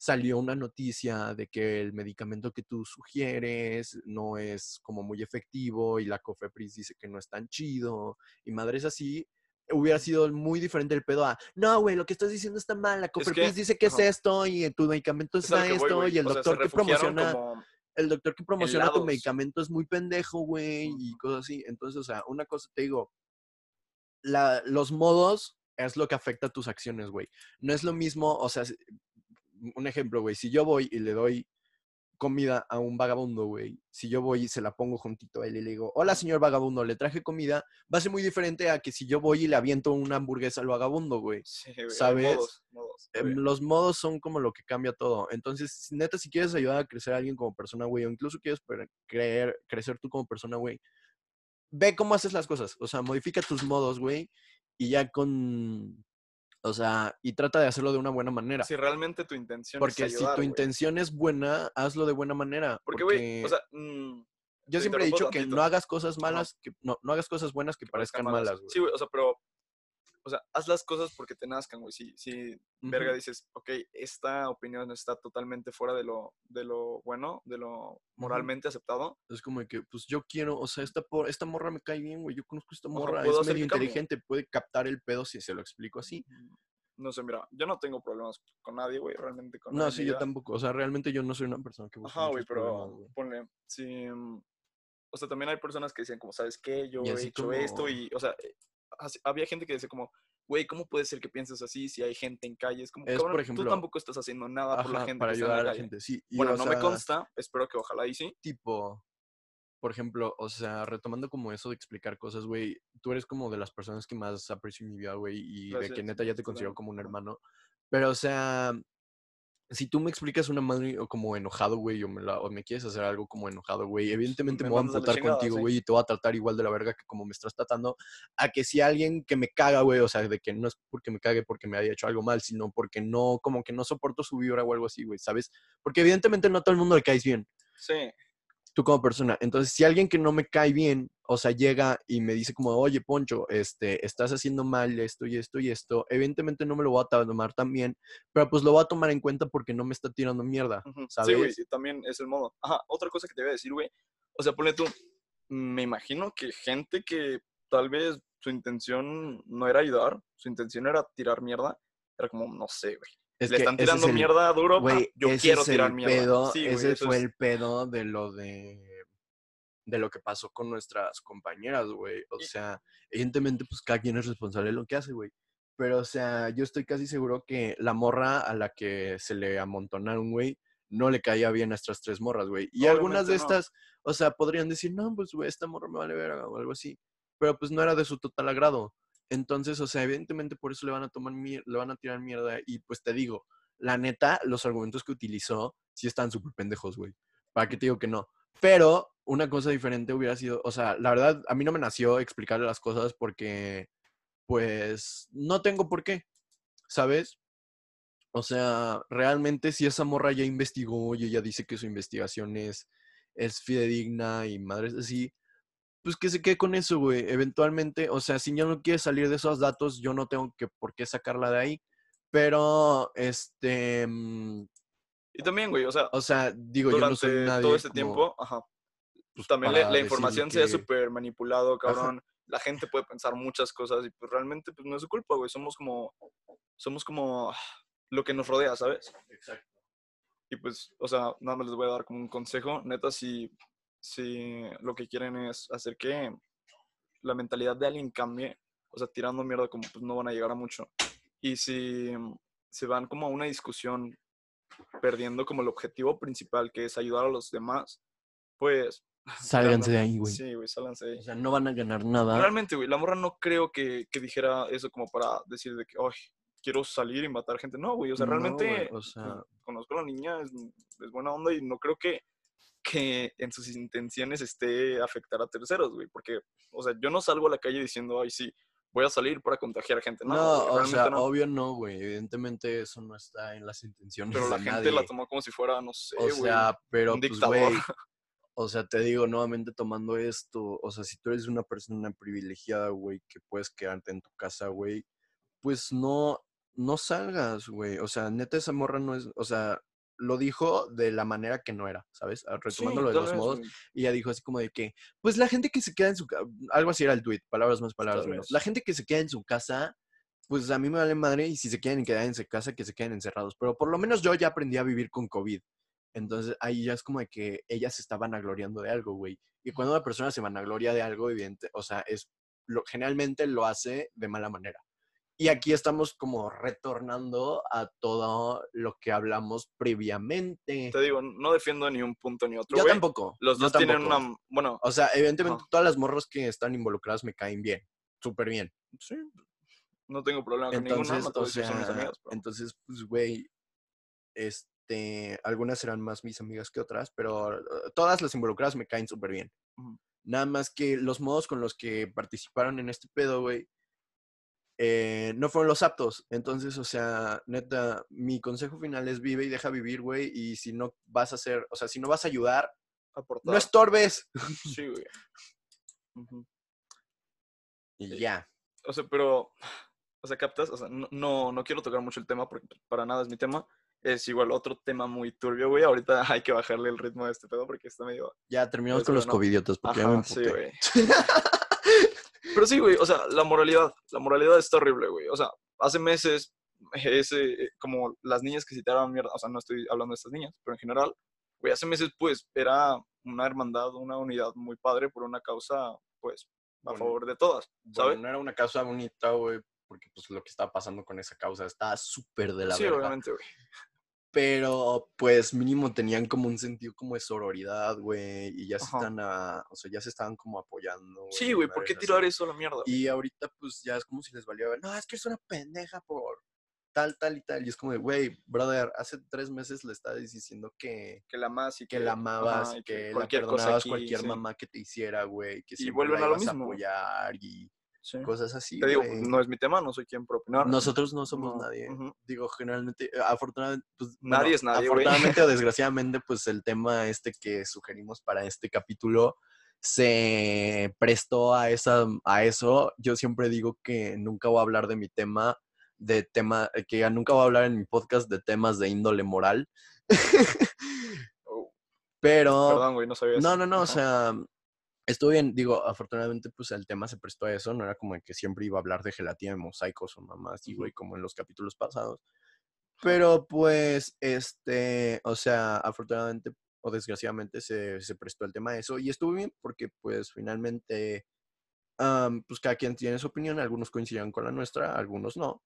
salió una noticia de que el medicamento que tú sugieres no es como muy efectivo y la COFEPRIS dice que no es tan chido y madres así, hubiera sido muy diferente el pedo a, no, güey, lo que estás diciendo está mal, la COFEPRIS dice que es ajá. esto y tu medicamento Es lo es que voy, esto güey. y el O sea, doctor que refugiaron promociona como- el doctor que promociona tu lados. medicamento es muy pendejo, güey, y cosas así. Entonces, o sea, una cosa te digo, la, los modos es lo que afecta a tus acciones, güey. No es lo mismo, o sea, un ejemplo, güey, si yo voy y le doy comida a un vagabundo, güey, si yo voy y se la pongo juntito a él y le digo, hola señor vagabundo, le traje comida, va a ser muy diferente a que si yo voy y le aviento una hamburguesa al vagabundo, güey. Sí, güey, ¿sabes? Modos, modos, Em, los modos son como lo que cambia todo. Entonces, neta, si quieres ayudar a crecer a alguien como persona, güey, o incluso quieres creer, crecer tú como persona, güey, ve cómo haces las cosas. O sea, modifica tus modos, güey, y ya con, o sea, y trata de hacerlo de una buena manera. Si realmente tu intención porque es si ayudar, tu güey. intención es buena, hazlo de buena manera. Porque, güey, o sea, mm, yo siempre he dicho que tantito. no hagas cosas malas, que no, no hagas cosas buenas que que parezcan parezcan malas, güey. Sí, güey, o sea, pero, o sea, haz las cosas porque te nazcan, güey. Si, si verga dices, ok, esta opinión está totalmente fuera de lo, de lo bueno, de lo moralmente aceptado. Es como que, pues yo quiero, o sea, esta, por, esta morra me cae bien, güey. Yo conozco a esta morra, puedo es medio cambio. inteligente, puede captar el pedo si se lo explico así. No sé, mira, yo no tengo problemas con nadie, güey, realmente con No, nadie. sí, yo tampoco. O sea, realmente yo no soy una persona que busca Ajá, güey, pero ponle, si, mm, o sea, también hay personas que dicen como, ¿sabes qué? Yo he hecho esto y, o sea, eh, había gente que decía como, güey, ¿cómo puede ser que pienses así si hay gente en calles? Como, Es, cabrón, por ejemplo, tú tampoco estás haciendo nada por la gente para que está en la ayudar a la calle. gente, sí. Y, Bueno, no me consta, espero que ojalá y sí. tipo, por ejemplo, o sea, retomando como eso de explicar cosas, güey, tú eres como de las personas que más aprecio en mi vida, güey, y de que Gracias, neta ya te considero como un hermano. Pero, o sea, si tú me explicas una madre o como enojado, güey, o me, la- o me quieres hacer algo como enojado, güey, evidentemente Me me voy a emputar contigo, sí. güey, y te voy a tratar igual de la verga que como me estás tratando, a que si alguien que me caga, güey, o sea, de que no es porque me cague porque me haya hecho algo mal, sino porque no, como que no soporto su vibra o algo así, güey, ¿sabes? Porque evidentemente no a todo el mundo le caes bien Sí, tú como persona. Entonces, si alguien que no me cae bien, o sea, llega y me dice como, oye, Poncho, este, estás haciendo mal esto y esto y esto, evidentemente no me lo voy a tomar tan bien, pero pues lo voy a tomar en cuenta porque no me está tirando mierda, ¿sabes? sí, güey, y también es el modo. Ajá, otra cosa que te voy a decir, güey, o sea, ponle tú, me imagino que gente que tal vez su intención no era ayudar, su intención era tirar mierda, era como, no sé, güey. Es Le que están es tirando el- mierda duro, ah, Güey, yo quiero el tirar mierda. pedo, Sí, ese fue es- el pedo de lo de de lo que pasó con nuestras compañeras, güey. O sea, evidentemente, pues cada quien es responsable de lo que hace, güey. Pero, o sea, yo estoy casi seguro que la morra a la que se le amontonaron, güey, no le caía bien a estas tres morras, güey. Y algunas de no. estas, o sea, podrían decir, no, pues, güey, esta morra me vale verga o algo así. Pero, pues, no era de su total agrado. Entonces, o sea, evidentemente por eso le van a tomar le van a tirar mierda. Y pues te digo, la neta, los argumentos que utilizó sí están súper pendejos, güey. ¿Para qué te digo que no? Pero una cosa diferente hubiera sido, o sea, la verdad, a mí no me nació explicarle las cosas porque, pues, no tengo por qué, ¿sabes? O sea, realmente si esa morra ya investigó y ella dice que su investigación es, es fidedigna y madres así, pues que se quede con eso, güey. Eventualmente, o sea, si ya no quiere salir de esos datos, yo no tengo que por qué sacarla de ahí. Pero, este, mm, Y también, güey, o sea, o sea, digo, yo no soy nadie. todo este como, tiempo, ajá, pues, también la, la información se ha que- súper manipulado, cabrón. La gente puede pensar muchas cosas y pues realmente pues no es su culpa, güey. Somos como, somos como lo que nos rodea, ¿sabes? Exacto. Y pues, o sea, nada más les voy a dar como un consejo. Neta, si, si lo que quieren es hacer que la mentalidad de alguien cambie, o sea, tirando mierda como pues no van a llegar a mucho. Y si se van como a una discusión perdiendo como el objetivo principal, que es ayudar a los demás, pues... *laughs* Sálganse de ahí, güey. Sí, güey, sálganse de ahí. O sea, no van a ganar nada. Realmente, güey, la morra no creo que, que dijera eso como para decir de que, ay, quiero salir y matar gente. No, güey, o sea, No, realmente güey, o sea- conozco a la niña, es, es buena onda y no creo que, que en sus intenciones esté afectar a terceros, güey, porque, o sea, yo no salgo a la calle diciendo, ay, sí, voy a salir para contagiar gente. No, No, o sea, no. obvio no, güey. Evidentemente eso no está en las intenciones Pero la de gente nadie. la tomó como si fuera, no sé, O güey, sea, pero un pues, dictador. *laughs* o sea, te digo nuevamente tomando esto, o sea, si tú eres una persona privilegiada, güey, que puedes quedarte en tu casa, güey, pues no, no salgas, güey. O sea, neta esa morra no es, o sea, lo dijo de la manera que no era, ¿sabes? Ah, Retomando Sí, lo de los modos, y ella dijo así como de que, pues la gente que se queda en su casa, algo así era el tweet, palabras más, palabras menos. La gente que se queda en su casa, pues a mí me vale madre y si se quieren quedar en su casa, que se queden encerrados. Pero por lo menos yo ya aprendí a vivir con COVID. Entonces ahí ya es como de que ellas se estaban vanagloriando de algo, güey. Y cuando una persona se vanagloria de algo, evidente, o sea, es lo, generalmente lo hace de mala manera. Y aquí estamos como retornando a todo lo que hablamos previamente. Te digo, no defiendo ni un punto ni otro, Yo güey. tampoco. Los dos tienen una, bueno, O sea, evidentemente todas las morras que están involucradas me caen bien. Súper bien. sí, no tengo problema con ninguna, Entonces, voy o a decir son mis sea, amigas, pero- entonces, pues, güey, este, algunas serán más mis amigas que otras, pero eh, todas las involucradas me caen súper bien. Nada más que los modos con los que participaron en este pedo, güey, eh, no fueron los aptos. Entonces, o sea, neta, mi consejo final es vive y deja vivir, güey, y si no vas a hacer, o sea, si no vas a ayudar, aportar. no estorbes. Sí, güey. Y Sí. ya. O sea, pero O sea, captas, o sea, no, no, quiero tocar mucho el tema porque para nada es mi tema. Es igual otro tema muy turbio, güey. Ahorita *laughs* hay que bajarle el ritmo de este pedo porque está medio... Ya terminamos con los no. covidiotas porque ya me Ajá, sí, güey. *laughs* Pero sí, güey, o sea, la moralidad, la moralidad está horrible, güey. O sea, hace meses, ese, eh, como las niñas que citaron mierda, o sea, no estoy hablando de estas niñas, pero en general, güey, hace meses, pues, era una hermandad, una unidad muy padre por una causa, pues, a Bueno, favor de todas, Bueno, ¿sabes? no era una causa bonita, güey, porque pues lo que estaba pasando con esa causa estaba súper de la sí, verga. obviamente, güey. Pero pues mínimo tenían como un sentido como de sororidad, güey, y ya se Ajá. están, a- o sea, ya se estaban como apoyando. Sí, güey, ¿por qué tirar así. eso a la mierda? güey? Y ahorita pues ya es como si les valiera, no, es que es una pendeja por tal, tal y tal. Y es como de, güey, brother, hace tres meses le estabas diciendo que, Que la amas y que la amabas, ajá, y que, la cualquier perdonabas aquí, cualquier sí. mamá que te hiciera, güey, que Y vuelven a lo apoyar y Sí. cosas así, Te digo, no es mi tema, no soy quien para opinar. Nosotros no somos No, nadie. Digo, generalmente, eh, afortunadamente, pues, Nadie bueno, es nadie. Afortunadamente o *laughs* desgraciadamente, pues el tema este que sugerimos para este capítulo se prestó a, esa, a eso. Yo siempre digo que nunca voy a hablar de mi tema, de tema, eh, que nunca voy a hablar en mi podcast de temas de índole moral. *laughs* *laughs* Pero Perdón, güey, no sabía eso. no, no, no, o sea, estuvo bien, digo, afortunadamente pues el tema se prestó a eso, no era como que siempre iba a hablar de gelatina de mosaicos o mamás así, güey, como en los capítulos pasados. Pero pues, este, o sea, afortunadamente o desgraciadamente se, se prestó el tema a eso y estuvo bien porque pues finalmente, am, pues cada quien tiene su opinión, algunos coincidieron con la nuestra, algunos no.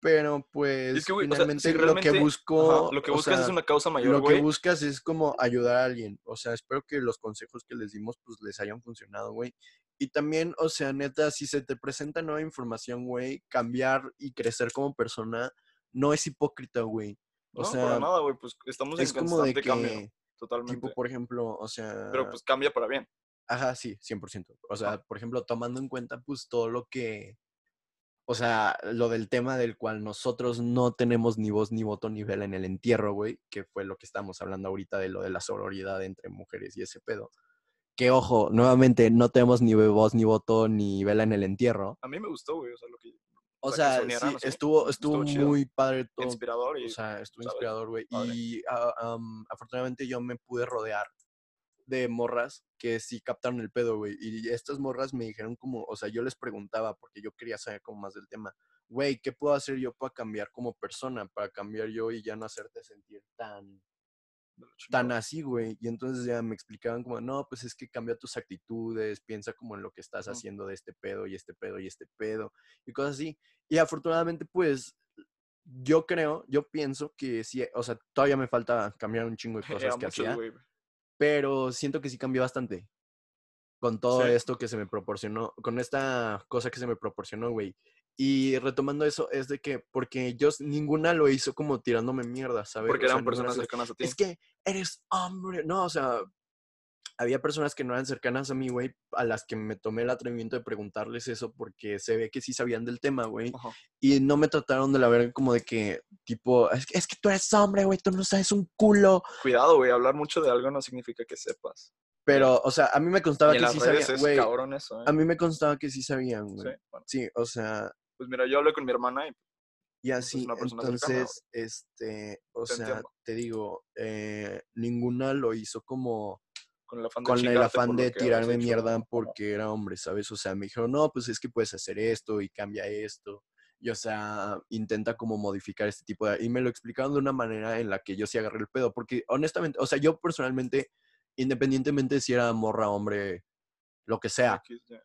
Pero pues es que, güey, o sea, finalmente si lo que busco... Ajá, lo que o buscas es una causa mayor, lo que buscas es como ayudar a alguien. O sea, espero que los consejos que les dimos pues les hayan funcionado, güey. Y también, o sea, neta, si se te presenta nueva información, güey, cambiar y crecer como persona no es hipócrita, güey. O no, sea, para nada, güey, pues estamos es en como de constante que, cambio, totalmente. tipo, por ejemplo, o sea... Pero pues cambia para bien. Ajá, sí, 100%. O sea, por ejemplo, tomando en cuenta pues todo lo que... O sea, lo del tema del cual nosotros no tenemos ni voz ni voto ni vela en el entierro, güey, que fue lo que estamos hablando ahorita de lo de la sororidad entre mujeres y ese pedo. Que ojo, nuevamente, no tenemos ni voz ni voto ni vela en el entierro. A mí me gustó, güey, o sea, lo que O sea, sí, estuvo, estuvo, estuvo muy padre todo. inspirador y O sea, estuvo ¿sabes? inspirador, güey. Y ah, am, afortunadamente yo me pude rodear de morras que sí captaron el pedo, güey. Y estas morras me dijeron como, o sea, yo les preguntaba porque yo quería saber como más del tema. Güey, ¿qué puedo hacer yo para cambiar como persona? Para cambiar yo y ya no hacerte sentir tan, tan así, güey. Y entonces ya me explicaban como, no, pues es que cambia tus actitudes, piensa como en lo que estás haciendo de este pedo y este pedo y este pedo y cosas así. Y afortunadamente, pues, yo creo, yo pienso que sí, o sea, todavía me falta cambiar un chingo de *laughs* Era cosas que muchos, hacía, güey. Pero siento que sí cambió bastante con todo Sí. esto que se me proporcionó, con esta cosa que se me proporcionó, güey. Y retomando eso, es de que, porque yo, ninguna lo hizo como tirándome mierda, ¿sabes? Porque O sea, eran personas cercanas a ti. es que eres hombre. No, o sea, había personas que no eran cercanas a mí, güey, a las que me tomé el atrevimiento de preguntarles eso porque se ve que sí sabían del tema, güey. Y no me trataron de la verga como de que, tipo, es que, es que tú eres hombre, güey, tú no sabes un culo. Cuidado, güey, hablar mucho de algo no significa que sepas. Pero, o sea, a mí me constaba que sí sabían, güey. eso, ¿eh? A mí me constaba que sí sabían, Sí, güey. bueno. Sí, o sea, Pues mira, yo hablé con mi hermana y y es así, cercana, entonces, este, o Te sea, entiendo. te digo, eh, ninguna lo hizo como con el afán de el afán tirarme mierda porque era hombre, ¿sabes? O sea, me dijeron, no, pues es que puedes hacer esto y cambia esto. Y, o sea, intenta como modificar este tipo de... Y me lo explicaron de una manera en la que yo sí agarré el pedo. Porque, honestamente, o sea, yo personalmente, independientemente de si era morra, hombre, lo que sea,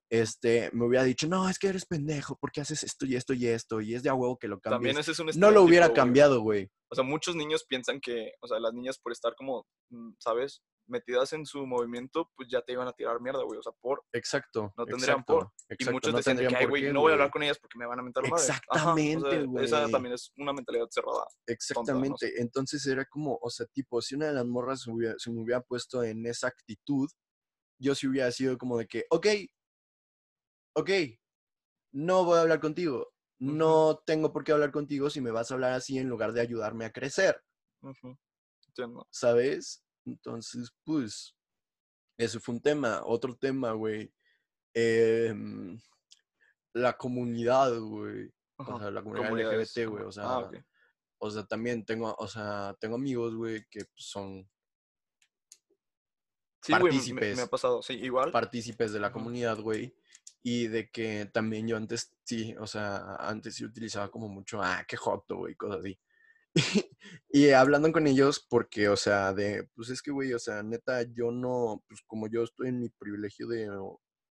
este, me hubiera dicho, no, es que eres pendejo, porque haces esto y esto y esto? Y es de a huevo que lo También cambies. ese es un No lo hubiera cambiado, güey. O sea, muchos niños piensan que, o sea, las niñas por estar como, mm, ¿sabes? Metidas en su movimiento, pues ya te iban a tirar mierda, güey. O sea, por. Exacto. No tendrían exacto, por. Y muchos no decían que, güey, no voy a hablar con ellas porque me van a mentar madre. Ajá, o sea, Exactamente, Esa güey. también es una mentalidad cerrada. Exactamente. Entonces era como, o sea, tipo, si una de las morras se, hubiera- se me hubiera puesto en esa actitud, yo sí hubiera sido como de que, ok, ok, no voy a hablar contigo. No tengo por qué hablar contigo si me vas a hablar así en lugar de ayudarme a crecer, Ujú, Entiendo. ¿sabes? Entonces, pues, eso fue un tema. Otro tema, güey. em, la comunidad, güey. O sea, la comunidad LGBT, güey. O sea, Ah, ok. o sea, también tengo, o sea, tengo amigos, güey, que pues, son Sí, güey, me- me, partícipes. ha pasado. Sí, igual. partícipes de la comunidad, güey. Y de que también yo antes, sí, o sea, antes sí utilizaba como mucho, ah, qué joto, güey, cosas así. *laughs* y hablando con ellos, porque, o sea, de, pues es que, güey, o sea, neta, yo no, pues como yo estoy en mi privilegio de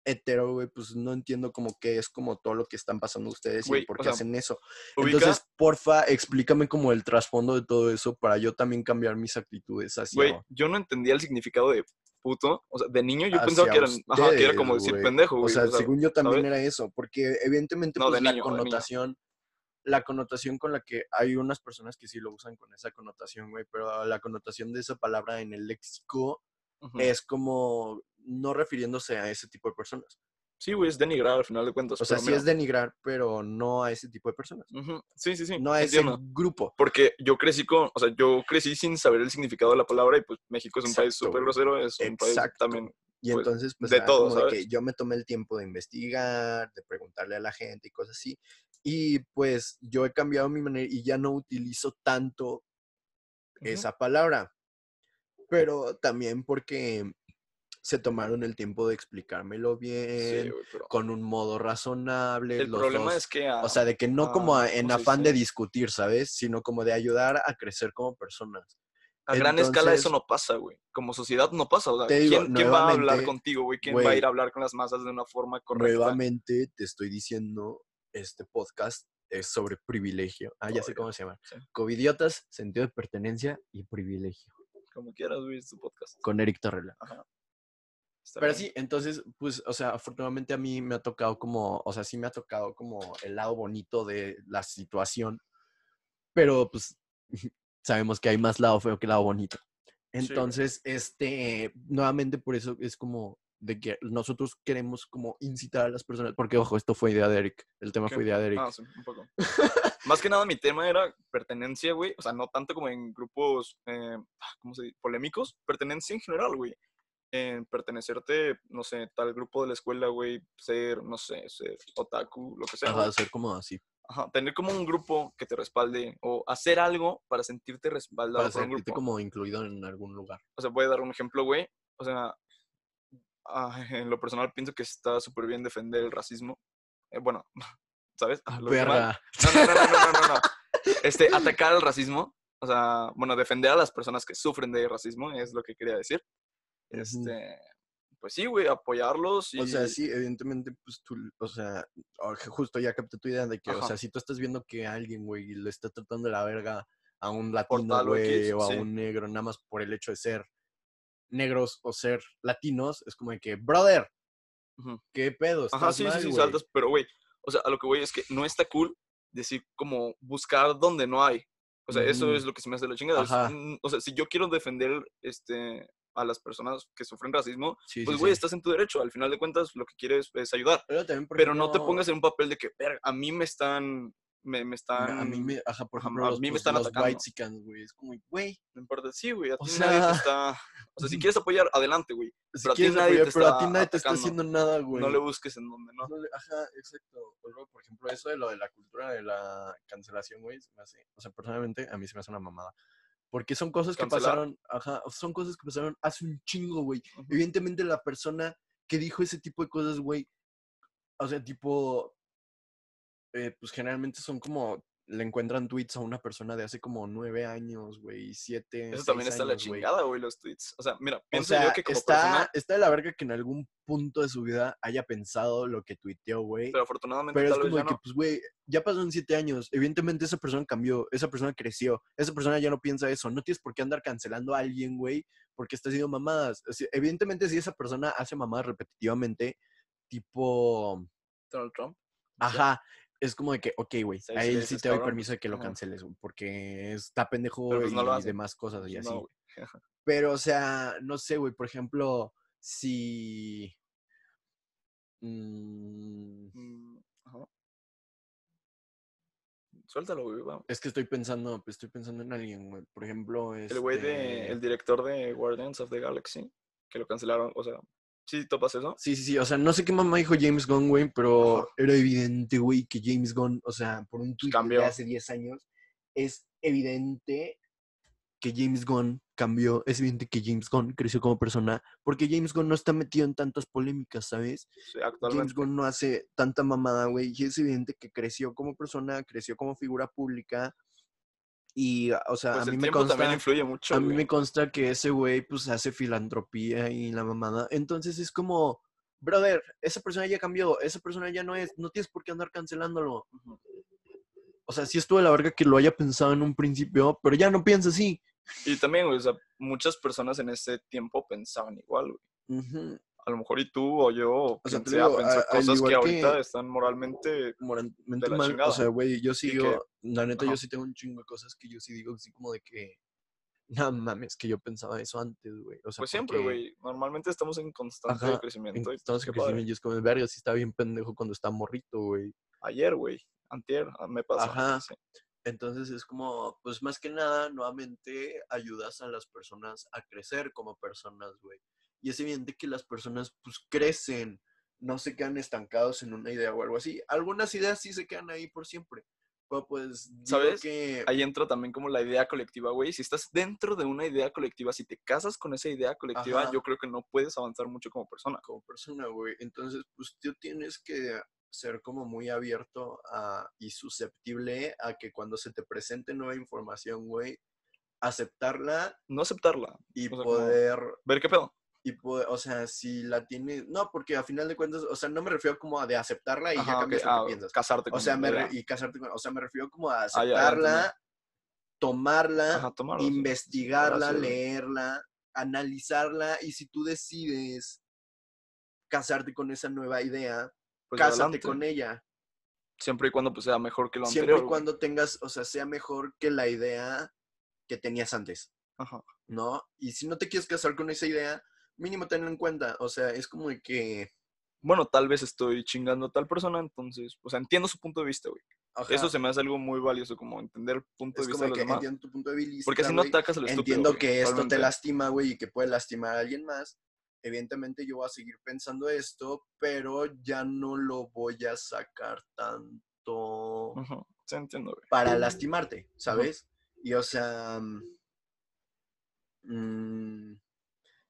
hetero, güey, pues no entiendo como qué es como todo lo que están pasando ustedes y por o qué sea, hacen eso. Ubica, Entonces, porfa, explícame como el trasfondo de todo eso para yo también cambiar mis actitudes hacia, güey, yo no entendía el significado de puto. O sea, de niño yo pensaba que, eran, ajá, que era como decir pendejo, O güey. sea, según yo también ¿sabes? era eso, porque evidentemente No, pues, de la niño. connotación, la connotación con la que hay unas personas que sí lo usan con esa connotación, güey, pero la connotación de esa palabra en el léxico es como no refiriéndose a ese tipo de personas. Sí, güey, es denigrar al final de cuentas. O sea, sí mira, es denigrar, pero no a ese tipo de personas. Sí, sí, sí. No a ese entiendo. grupo. Porque yo crecí con, o sea, yo crecí sin saber el significado de la palabra y pues México es un país súper grosero, es un país también, Y pues, entonces, pues, de todo, como de ¿sabes? que yo me tomé el tiempo de investigar, de preguntarle a la gente y cosas así. Y pues yo he cambiado mi manera y ya no utilizo tanto Ujú. esa palabra. Pero también porque se tomaron el tiempo de explicármelo Sí, bien, güey, pero con un modo razonable. el los problema dos. es que a, O sea, de que no como ah, a- en ¿cómo se afán de dice? discutir, ¿sabes? Sino como de ayudar a crecer como personas. a gran escala eso entonces- no pasa, güey. Como sociedad no pasa. O sea, Te digo, ¿quién, quién va a hablar contigo, güey? ¿Quién va a ir a hablar con las masas de una forma correcta? Nuevamente te estoy diciendo, este podcast es sobre privilegio. Ah, ya sé cómo se llama. sí. Covidiotas, sentido de pertenencia y privilegio. Como quieras, güey, es tu podcast. Con Eric Torrela. Ajá. Está Pero bien. sí, entonces, pues, o sea, afortunadamente a mí me ha tocado como, o sea, sí me ha tocado como el lado bonito de la situación, pero pues *laughs* sabemos que hay más lado feo que lado bonito. Entonces, este, nuevamente por eso es como de que nosotros queremos como incitar a las personas, porque ojo, esto fue idea de Eric, el tema ¿Qué? fue idea de Eric. Ah, sí, un poco. *laughs* Más que nada mi tema era pertenencia, güey. O sea, no tanto como en grupos, eh, ¿cómo se dice? Polémicos. Pertenencia en general, güey. En pertenecerte, no sé, tal grupo de la escuela, güey. Ser, no sé, ser otaku, lo que sea. Ajá, ser como así, Ajá, tener como un grupo que te respalde o hacer algo para sentirte respaldado para por un sentirte grupo. como incluido en algún lugar. O sea, voy a dar un ejemplo, güey. O sea, ah, *laughs* en lo personal pienso que está súper bien defender el racismo. Eh, bueno, *laughs* ¿sabes? Ah, Lo verga. No, no, no, no, no, no, no. *laughs* Este, atacar el racismo. O sea, bueno, defender a las personas que sufren de racismo es lo que quería decir. Este, pues sí, güey, apoyarlos y... O sea, sí, evidentemente, pues tú, o sea, o- justo ya capté tu idea de que, o Ajá. sea, si tú estás viendo que alguien, güey, le está tratando de la verga a un latino, o güey, o a sí. un negro, nada más por el hecho de ser negros o ser latinos, es como de que, brother. ¿qué pedo? Ajá, sí, mal, sí, sí, güey". saltas, pero güey, o sea, a lo que voy es que no está cool decir como buscar donde no hay. O sea, eso Ujú. es lo que se me hace la chingada. Ajá. mm, O sea, si yo quiero defender este, a las personas que sufren racismo, Sí, pues güey, sí. estás en tu derecho. Al final de cuentas, lo que quieres es ayudar. Pero Pero no te ejemplo, pongas en un papel de que, "Verga, a mí me están, me, me están, A mí me, ajá, por ejemplo, a los, mí me pues, están los atacando. güey, es como, güey, no importa. Sí, güey, a O ti nadie te está, *laughs* o sea, si quieres apoyar, adelante, güey. si Pero a ti quieres nadie apoyar, te pero a está ti nadie te está haciendo nada, güey. No le busques en donde no. No le- Ajá, exacto. Por ejemplo, eso de lo de la cultura de la cancelación, güey, se me hace, o sea, personalmente a mí se me hace una mamada. Porque son cosas que pasaron, ajá, son cosas que pasaron hace un chingo, güey. Evidentemente la persona que dijo ese tipo de cosas, güey, o sea, tipo, eh, pues generalmente son como, le encuentran tweets a una persona de hace como nueve años, güey, siete, Eso también está la años, chingada, güey, los tweets. O sea, mira, O pienso sea, yo que como está, persona, está de la verga que en algún punto de su vida haya pensado lo que tuiteó, güey. pero afortunadamente Pero es vez como ya que, no. pues, güey, ya pasaron siete años. Evidentemente esa persona cambió, esa persona creció, esa persona ya no piensa eso. No tienes por qué andar cancelando a alguien, güey, porque está haciendo mamadas. O sea, evidentemente, si esa persona hace mamadas repetitivamente, tipo, Donald Trump. ajá, es como de que, ok, güey, Sí, a él sí te doy cabrón, permiso de que lo canceles, güey, porque está pendejo pues, no y demás cosas y Pues, así. no. Pero, o sea, no sé, güey, por ejemplo, si... mm, Mm, ajá. Suéltalo, güey, vamos. Es que estoy pensando, estoy pensando en alguien, güey. Por ejemplo, El güey de, este, el director de Guardians of the Galaxy, que lo cancelaron, o sea, ¿Sí topas eso? Sí, sí, sí. O sea, no sé qué mamá dijo James Gunn, güey, pero Ajá. era evidente, güey, que James Gunn, o sea, por un tweet Cambió. de hace 10 años, es evidente que James Gunn cambió, es evidente que James Gunn creció como persona, porque James Gunn no está metido en tantas polémicas, ¿sabes? Sí, James. Gunn no hace tanta mamada, güey, y es evidente que creció como persona, creció como figura pública, y, o sea, Pues a mí el me tiempo consta... también influye mucho. A mí güey. me consta que ese güey pues hace filantropía y la mamada. Entonces es como, brother, esa persona ya cambió, esa persona ya no es, no tienes por qué andar cancelándolo. O sea, sí estuvo de la verga que lo haya pensado en un principio, pero ya no piensa así. Y también, güey, o sea, muchas personas en ese tiempo pensaban igual, güey. Ujú. A lo mejor y tú o yo, o sea, digo, a- cosas que ahorita que- están moralmente... Moralmente la mal. chingada. O sea, güey, yo sí digo, la neta, yo sí tengo un chingo de cosas que yo sí digo así como de que, no mames, que yo pensaba eso antes, güey. O sea, Pues siempre, porque güey. Normalmente estamos en constante Ajá, crecimiento. y Estamos en crecimiento y es como, verga, sí está bien pendejo cuando está morrito, güey. Ayer, güey. Antier, ah, me pasó. Ajá. sí. Entonces es como, pues más que nada, nuevamente ayudas a las personas a crecer como personas, güey. Y es evidente que las personas, pues crecen, no se quedan estancados en una idea o algo así. Algunas ideas sí se quedan ahí por siempre. Pero pues, ¿Sabes? que... Ahí entra también como la idea colectiva, güey. Si estás dentro de una idea colectiva, si te casas con esa idea colectiva, Ajá. yo creo que no puedes avanzar mucho como persona. como persona, güey. Entonces, pues tú tienes que ser como muy abierto a, y susceptible a que cuando se te presente nueva información, güey, aceptarla No aceptarla. y O sea, poder Ver qué pedo. Y o sea, si la tienes, no, porque a final de cuentas, o sea, no me refiero como a de aceptarla y ya Ajá, cambias lo ah, que piensas. Casarte O con sea, la me re- y casarte con, o sea, me refiero como a Ah, ya, aceptarla, tomarla, Ajá, tomarlo, sí. investigarla, leerla, analizarla y si tú decides casarte con esa nueva idea, Pues cásate adelante. con ella. Siempre y cuando pues, sea mejor que lo Siempre anterior. y güey. cuando tengas, o sea, sea mejor que la idea que tenías antes. Ajá. ¿no? Y si no te quieres casar con esa idea, mínimo tenlo en cuenta. O sea, es como de que... Bueno, tal vez estoy chingando a tal persona, entonces, o sea, entiendo su punto de vista, güey. ajá, Eso se me hace algo muy valioso, como entender el punto es de vista de los que demás. entiendo tu punto de vista. Porque si no güey, atacas al estúpido. Entiendo que esto te lastima, güey, y que puede lastimar a alguien más. Evidentemente yo voy a seguir pensando esto, pero ya no lo voy a sacar tanto Sí, entiendo, güey. para lastimarte, ¿sabes? Y o sea... mm,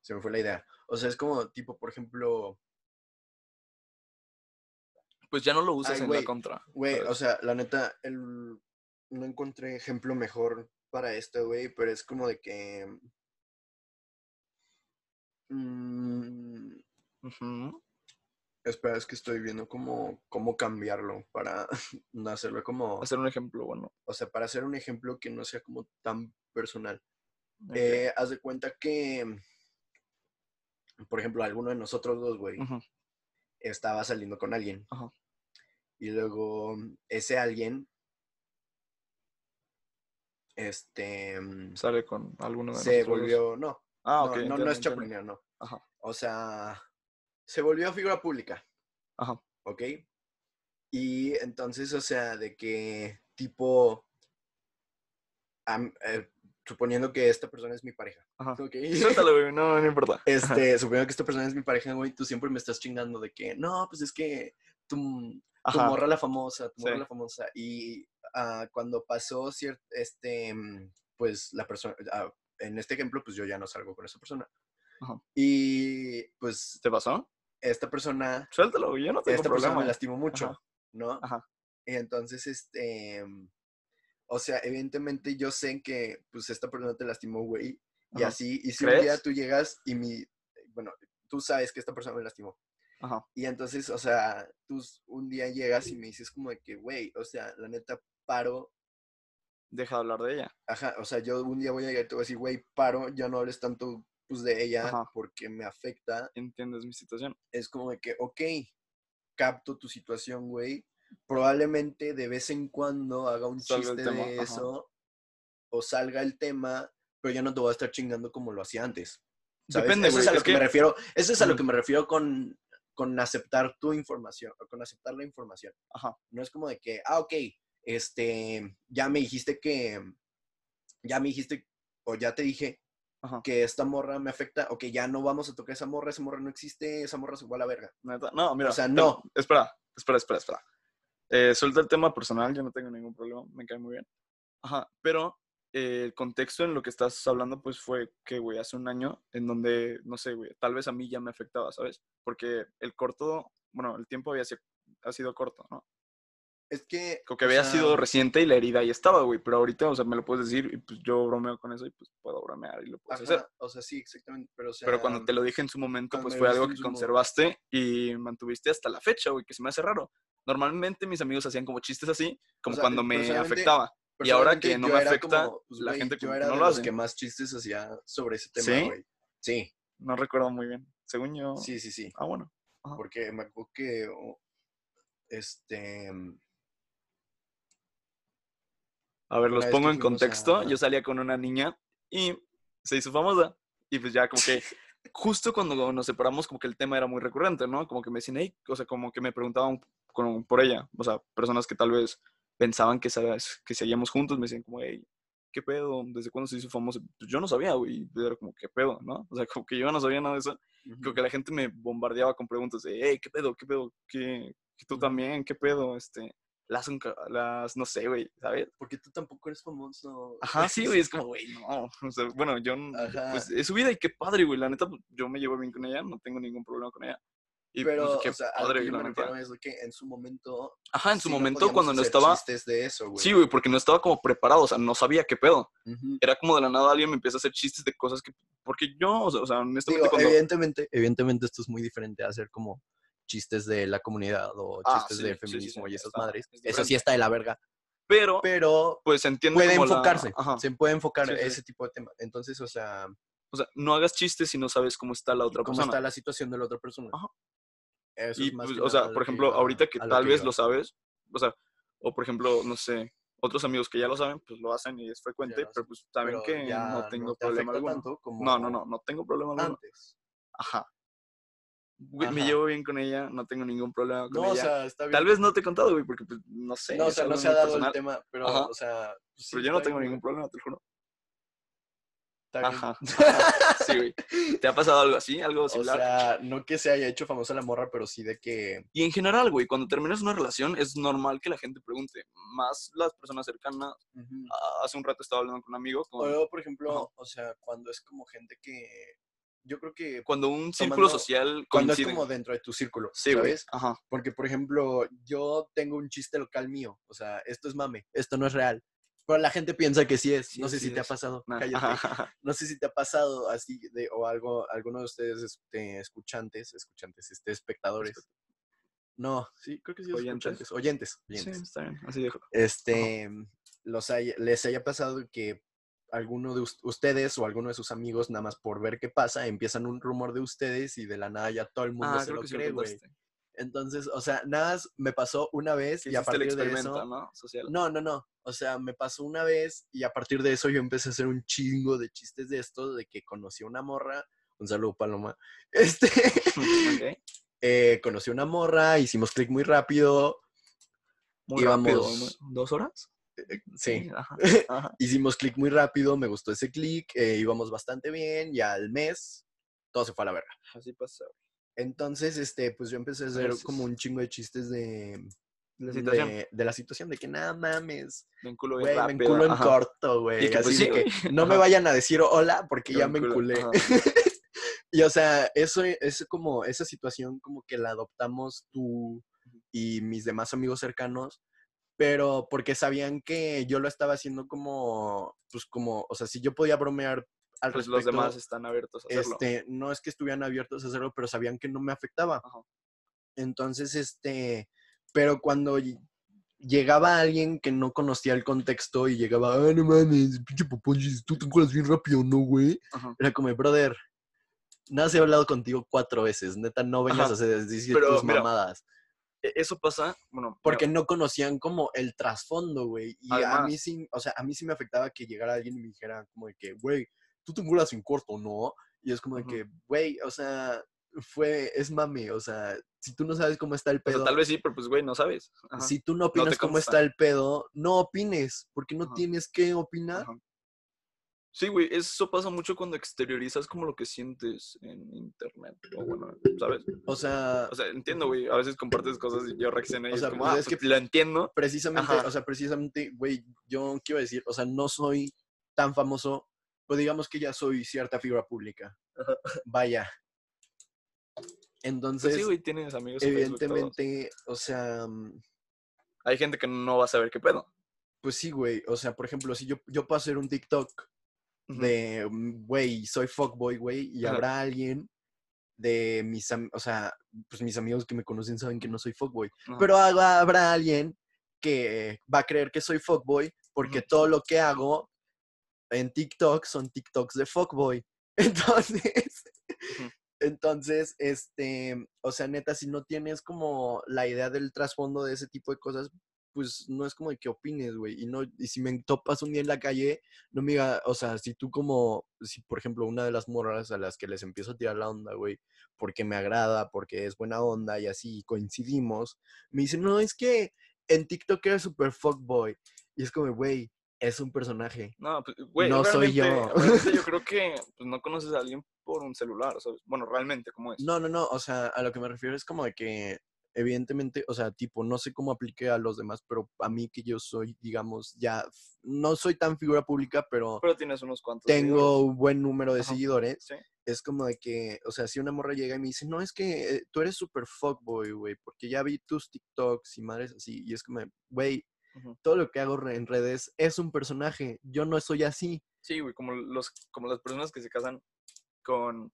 se me fue la idea. O sea, es como tipo, por ejemplo, Pues ya no lo usas Ay, en la contra. Güey, o sea, la neta, el... no encontré ejemplo mejor para esto, güey, pero es como de que... mm, espera, es que estoy viendo cómo, cómo cambiarlo para *laughs* no hacerlo como... Hacer un ejemplo, bueno. O sea, para hacer un ejemplo que no sea como tan personal. Eh, haz de cuenta que, por ejemplo, alguno de nosotros dos, güey, estaba saliendo con alguien. Ajá. Y luego ese alguien, este, mm, Sale con alguno de se dos. volvió, no, Ah, no, ok. no, no es entiendo. chapulines, no. Ajá. O sea, se volvió figura pública, Ajá. ¿ok? Y entonces, o sea, de que tipo, eh, suponiendo que esta persona es mi pareja, Ajá. Suéltalo, güey. No, no importa. *laughs* Ajá. Este, suponiendo que esta persona es mi pareja, güey, tú siempre me estás chingando de que, no, pues es que tu, tu morra la famosa, tu morra Sí. la famosa. Y ah, cuando pasó cierto, este, pues la persona, ah, en este ejemplo, pues yo ya no salgo con esa persona. Ajá. Y pues ¿Te pasó? esta persona, Suéltalo, güey. Yo no tengo esta persona problema. me lastimó mucho. ¿no? Ajá. Y entonces, este, o sea, evidentemente yo sé que, pues esta persona te lastimó, güey. Y Ajá. así, y si un día tú llegas y mi, bueno, tú sabes que esta persona me lastimó. Ajá. Y entonces, o sea, tú un día llegas y me dices como de que, güey, o sea, la neta, paro. Deja de hablar de ella. Ajá, o sea, yo un día voy a llegar y te voy a decir, güey, paro, ya no hables tanto, pues, de ella Ajá. porque me afecta. ¿Entiendes mi situación? Es como de que, ok, capto tu situación, güey. Probablemente de vez en cuando haga un chiste de ajá. eso o salga el tema, pero ya no te voy a estar chingando como lo hacía antes. ¿sabes? Depende, Eso es a lo Es que, me refiero. Eso es a lo que me refiero con, con aceptar tu información, o con aceptar la información. Ajá. No es como de que, ah, ok, este, ya me dijiste que, ya me dijiste, o ya te dije Ajá. que esta morra me afecta, o que ya no vamos a tocar esa morra, esa morra no existe, esa morra se fue a la verga. No, mira. O sea, no. Espera, espera, espera, espera. Eh, suelta el tema personal, yo no tengo ningún problema, me cae muy bien. Ajá, pero eh, el contexto en lo que estás hablando, pues fue que, güey, hace un año, en donde, no sé, güey, tal vez a mí ya me afectaba, ¿sabes? Porque el corto, bueno, el tiempo había sido, ha sido corto, ¿no? Es que... Como que había sea, sido reciente y la herida ahí estaba, güey, pero ahorita, o sea, me lo puedes decir y pues yo bromeo con eso y pues puedo bromear y lo puedes hacer. o sea, sí, exactamente, pero o sea... Pero cuando te lo dije en su momento, pues fue algo que conservaste y mantuviste hasta la fecha, güey, que se me hace raro. Normalmente mis amigos hacían como chistes así, como sea, cuando me personalmente- afectaba. Y ahora que no me afecta, como, pues, la gente yo era no de lo los que más chistes hacía sobre ese tema, ¿Sí? güey. Sí, No recuerdo muy bien. Según yo. sí, sí, sí. Ah, bueno. Porque me acuerdo que, oh, este, A ver, los pongo en contexto. a- Yo salía con una niña y se hizo famosa. Y pues ya como que *laughs* justo cuando nos separamos como que el tema era muy recurrente, ¿no? Como que me decían, hey, o sea, como que me preguntaban con- por ella. O sea, personas que tal vez pensaban que, sabes, que seguíamos juntos, me decían como, hey, ¿qué pedo? ¿Desde cuándo se hizo famoso? Pues yo no sabía, güey. Era como, ¿qué pedo? ¿No? O sea, como que yo no sabía nada de eso. Creo que la gente me bombardeaba con preguntas de, hey, ¿qué pedo? ¿Qué pedo? ¿Qué, tú Ujú. también? ¿Qué pedo? Este, las, las no sé, güey, ¿sabes? porque tú tampoco eres famoso. Ajá, *laughs* sí, güey, es como, güey, no. O sea, bueno, yo, Ajá. pues es su vida y qué padre, güey. La neta, pues, yo me llevo bien con ella, no tengo ningún problema con ella. Y Pero, pues, qué o sea, padre, que yo la me es que en su momento... Ajá, en su sí no momento, podíamos cuando no estaba. de eso, güey. Sí, güey, porque no estaba como preparado, o sea, no sabía qué pedo. Ujú. Era como de la nada alguien me empieza a hacer chistes de cosas que. Porque yo, o sea, o sea, honestamente, Digo, cuando. evidentemente, evidentemente esto es muy diferente a hacer como chistes de la comunidad o Ah, chistes sí, de sí, sí, feminismo y esas está- madres. es Eso sí está de la verga. Pero, Pero pues se entiende puede como la- enfocarse, Ajá. se puede enfocar ese tipo de tema. Entonces, o sea, O sea, no hagas chistes si no sabes cómo está la otra cómo persona. está la situación de la otra persona. Ajá. Eso Y, es más pues, o sea, por que ejemplo, ahorita que tal que vez iba. lo sabes, o sea, o por ejemplo, no sé, otros amigos que ya lo saben, pues lo hacen y es frecuente, pero pues saben pero que no tengo te problema alguno. tanto como No, no, no, no tengo problema alguno. Antes. Ajá. Güey, Me Ajá. llevo bien con ella, no tengo ningún problema con No, o ella. sea, está bien. Tal vez no te he contado, güey, porque pues, no sé. no, o sea, no se ha dado personal, el tema, pero, Ajá. o sea, pues, sí, Pero yo no tengo bien, ningún problema, te lo juro. *laughs* Ajá. sí, güey. ¿Te ha pasado algo así? ¿Algo O similar? sea, no que se haya hecho famosa la morra, pero sí de que Y en general, güey, cuando terminas una relación es normal que la gente pregunte, más las personas cercanas. Ah, Hace un rato estaba hablando con un amigo, O con- por ejemplo, o sea, cuando es como gente que yo creo que cuando un círculo tomando- social cuando es como dentro de tu círculo, Sí, güey. Ajá. Porque, por ejemplo, yo tengo un chiste local mío, o sea, esto es mame, esto no es real. Pero la gente piensa que sí es. Sí, no sé sí si te ha pasado. Nah. *laughs* No sé si te ha pasado así de, o algo, alguno de ustedes este, escuchantes, escuchantes, este, espectadores. No, sí, creo que sí, Oyentes. escuchantes, oyentes, Sí, oyentes. está bien, así dejo. Este, los les haya pasado que alguno de us- ustedes o alguno de sus amigos, nada más por ver qué pasa, empiezan un rumor de ustedes y de la nada ya todo el mundo Ah, se lo cree, güey. Entonces, o sea, nada más me pasó una vez y a el partir de eso... ¿no? Social. No, no, no. O sea, me pasó una vez y a partir de eso yo empecé a hacer un chingo de chistes de esto, de que conocí a una morra. Un saludo, Paloma. *laughs* Este, Ok. eh, conocí a una morra, hicimos clic muy rápido. Muy rápido. ¿Dos horas? Sí, Ajá. *laughs* Ajá. hicimos clic muy rápido, me gustó ese clic, eh, íbamos bastante bien y al mes todo se fue a la verga. Así pasa. Entonces, este, pues yo empecé a hacer como un chingo de chistes de, La de, de la situación, de que nada mames, Me enculo me en ajá. corto, güey. Pues, así sí, de que *laughs* no me vayan a decir hola porque Yo ya me enculo, enculé. *laughs* y o sea, eso es como esa situación como que la adoptamos tú y mis demás amigos cercanos, pero porque sabían que yo lo estaba haciendo como, pues como, o sea, si yo podía bromear al Pues respecto, los demás están abiertos a hacerlo. este, no es que estuvieran abiertos a hacerlo, pero sabían que no me afectaba. Ajá. Entonces, este, pero cuando ll- llegaba alguien que no conocía el contexto y llegaba, ah, no mames, pinche poponchis, tú te encuentras bien rápido, ¿no, güey? Ajá. Era como, brother, nada, se he hablado contigo cuatro veces, neta, no vengas Ajá. a hacer decir Pero, tus mira, mamadas. E- Eso pasa, bueno, Porque mira, no conocían como el trasfondo, güey. Y a mí sí, o sea, a mí sí me afectaba que llegara alguien y me dijera como de que, güey, tú te encuentras sin corto, ¿no? Y es como de que, güey, o sea, fue, es mame, o sea, si tú no sabes cómo está el o sea, pedo, tal vez sí, pero pues, güey, no sabes. Ajá. si tú no opinas cómo está el pedo, no opines, porque no Ajá. tienes que opinar. Ajá. Sí, güey, eso pasa mucho cuando exteriorizas como lo que sientes en internet. O bueno, ¿sabes? O sea, O sea, entiendo, güey. A veces compartes cosas y yo reacciono y O es como, pues ah, es que- pues, lo entiendo. precisamente, o sea, precisamente, güey, yo quiero decir, o sea, no soy tan famoso, pues digamos que ya soy cierta figura pública. Ajá. Vaya. Pues Entonces, sí, güey, tienes amigos evidentemente, o sea, mm, Hay gente que no va a saber qué pedo. pues sí, güey, o sea, por ejemplo, si yo, yo puedo hacer un TikTok de, mm, güey, soy fuckboy, güey, y habrá alguien de mis, o sea, pues mis amigos que me conocen saben que no soy fuckboy, pero habrá alguien que va a creer que soy fuckboy porque todo lo que hago en TikTok son TikToks de fuckboy. *laughs* Entonces, entonces, este, o sea, neta, si no tienes como la idea del trasfondo de ese tipo de cosas, pues no es como de que opines, güey. Y no, y si me topas un día en la calle, no me diga, o sea, si tú como, si por ejemplo una de las morras a las que les empiezo a tirar la onda, güey, porque me agrada, porque es buena onda y así coincidimos, me dicen, no, es que en TikTok eres super fuckboy. Y es como, güey, es un personaje. No, pues, güey, No soy yo. yo *laughs* creo que pues, no conoces a alguien por un celular, ¿sabes? Bueno, realmente, ¿cómo es? No, no, no, o sea, a lo que me refiero es como de que, evidentemente, o sea, tipo, no sé cómo aplique a los demás, pero a mí que yo soy, digamos, ya, no soy tan figura pública, pero Pero tienes unos cuantos. tengo seguidores. un buen número de Ajá. seguidores. Sí. Es como de que, o sea, si una morra llega y me dice, no, es que eh, tú eres super fuckboy, güey, porque ya vi tus TikToks y madres así, y es como, güey, Todo lo que hago en redes es un personaje, yo no soy así. Sí, güey, como, los, como las personas que se casan con,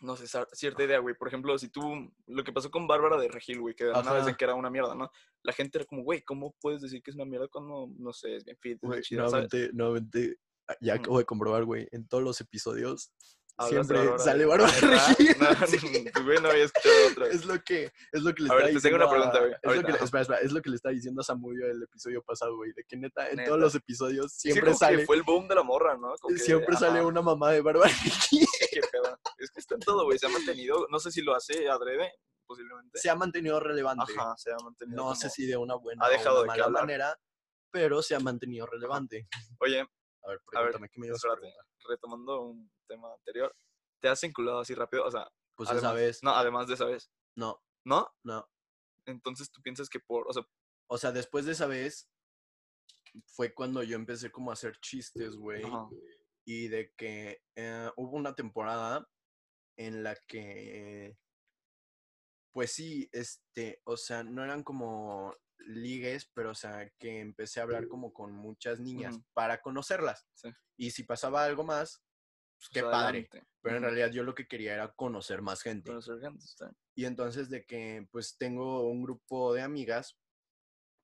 no sé, cierta idea, güey. Por ejemplo, si tú, lo que pasó con Bárbara de Regil, güey, que de nada decían que era una mierda, ¿no? La gente era como, güey, ¿cómo puedes decir que es una mierda cuando, no sé, es bien fit, es nuevamente, nuevamente, ah, ya acabo de comprobar, güey, en todos los episodios siempre sale. *laughs* Regil. No, Sí. güey, no había escuchado otra. Es lo que, es lo que le A ver, estaba te tengo una diciendo pregunta, güey, Es lo que, espera, espera, es lo que le estaba diciendo a Samudio el episodio pasado, güey, de que neta, en Neta. todos los episodios Sí, siempre que sale, fue el boom de la morra, ¿no? Como que, siempre sale ajá, una mamá de Regil. qué pedo. Es que está en todo, güey, se ha mantenido, no sé si lo hace adrede, posiblemente. Se ha mantenido relevante. Ajá, se ha mantenido No sé como- si de una buena ha o dejado una de mala manera, pero se ha mantenido relevante. Oye, A ver, A ver, pregúntame, ¿qué me ibas a preguntar? Retomando un tema anterior, ¿te has vinculado así rápido? O sea, Pues además, esa vez, No, además de esa vez, no, ¿no? no. Entonces tú piensas que por, o sea, O sea, después de esa vez fue cuando yo empecé como a hacer chistes, güey. Y de que eh, hubo una temporada en la que, pues sí, este, o sea, no eran como ligues, pero o sea, que empecé a hablar como con muchas niñas para conocerlas. Sí. Y si pasaba algo más, pues qué pues, padre. adelante. Pero en Ujú. realidad yo lo que quería era conocer más gente. Conocer gente, está. Y entonces de que pues tengo un grupo de amigas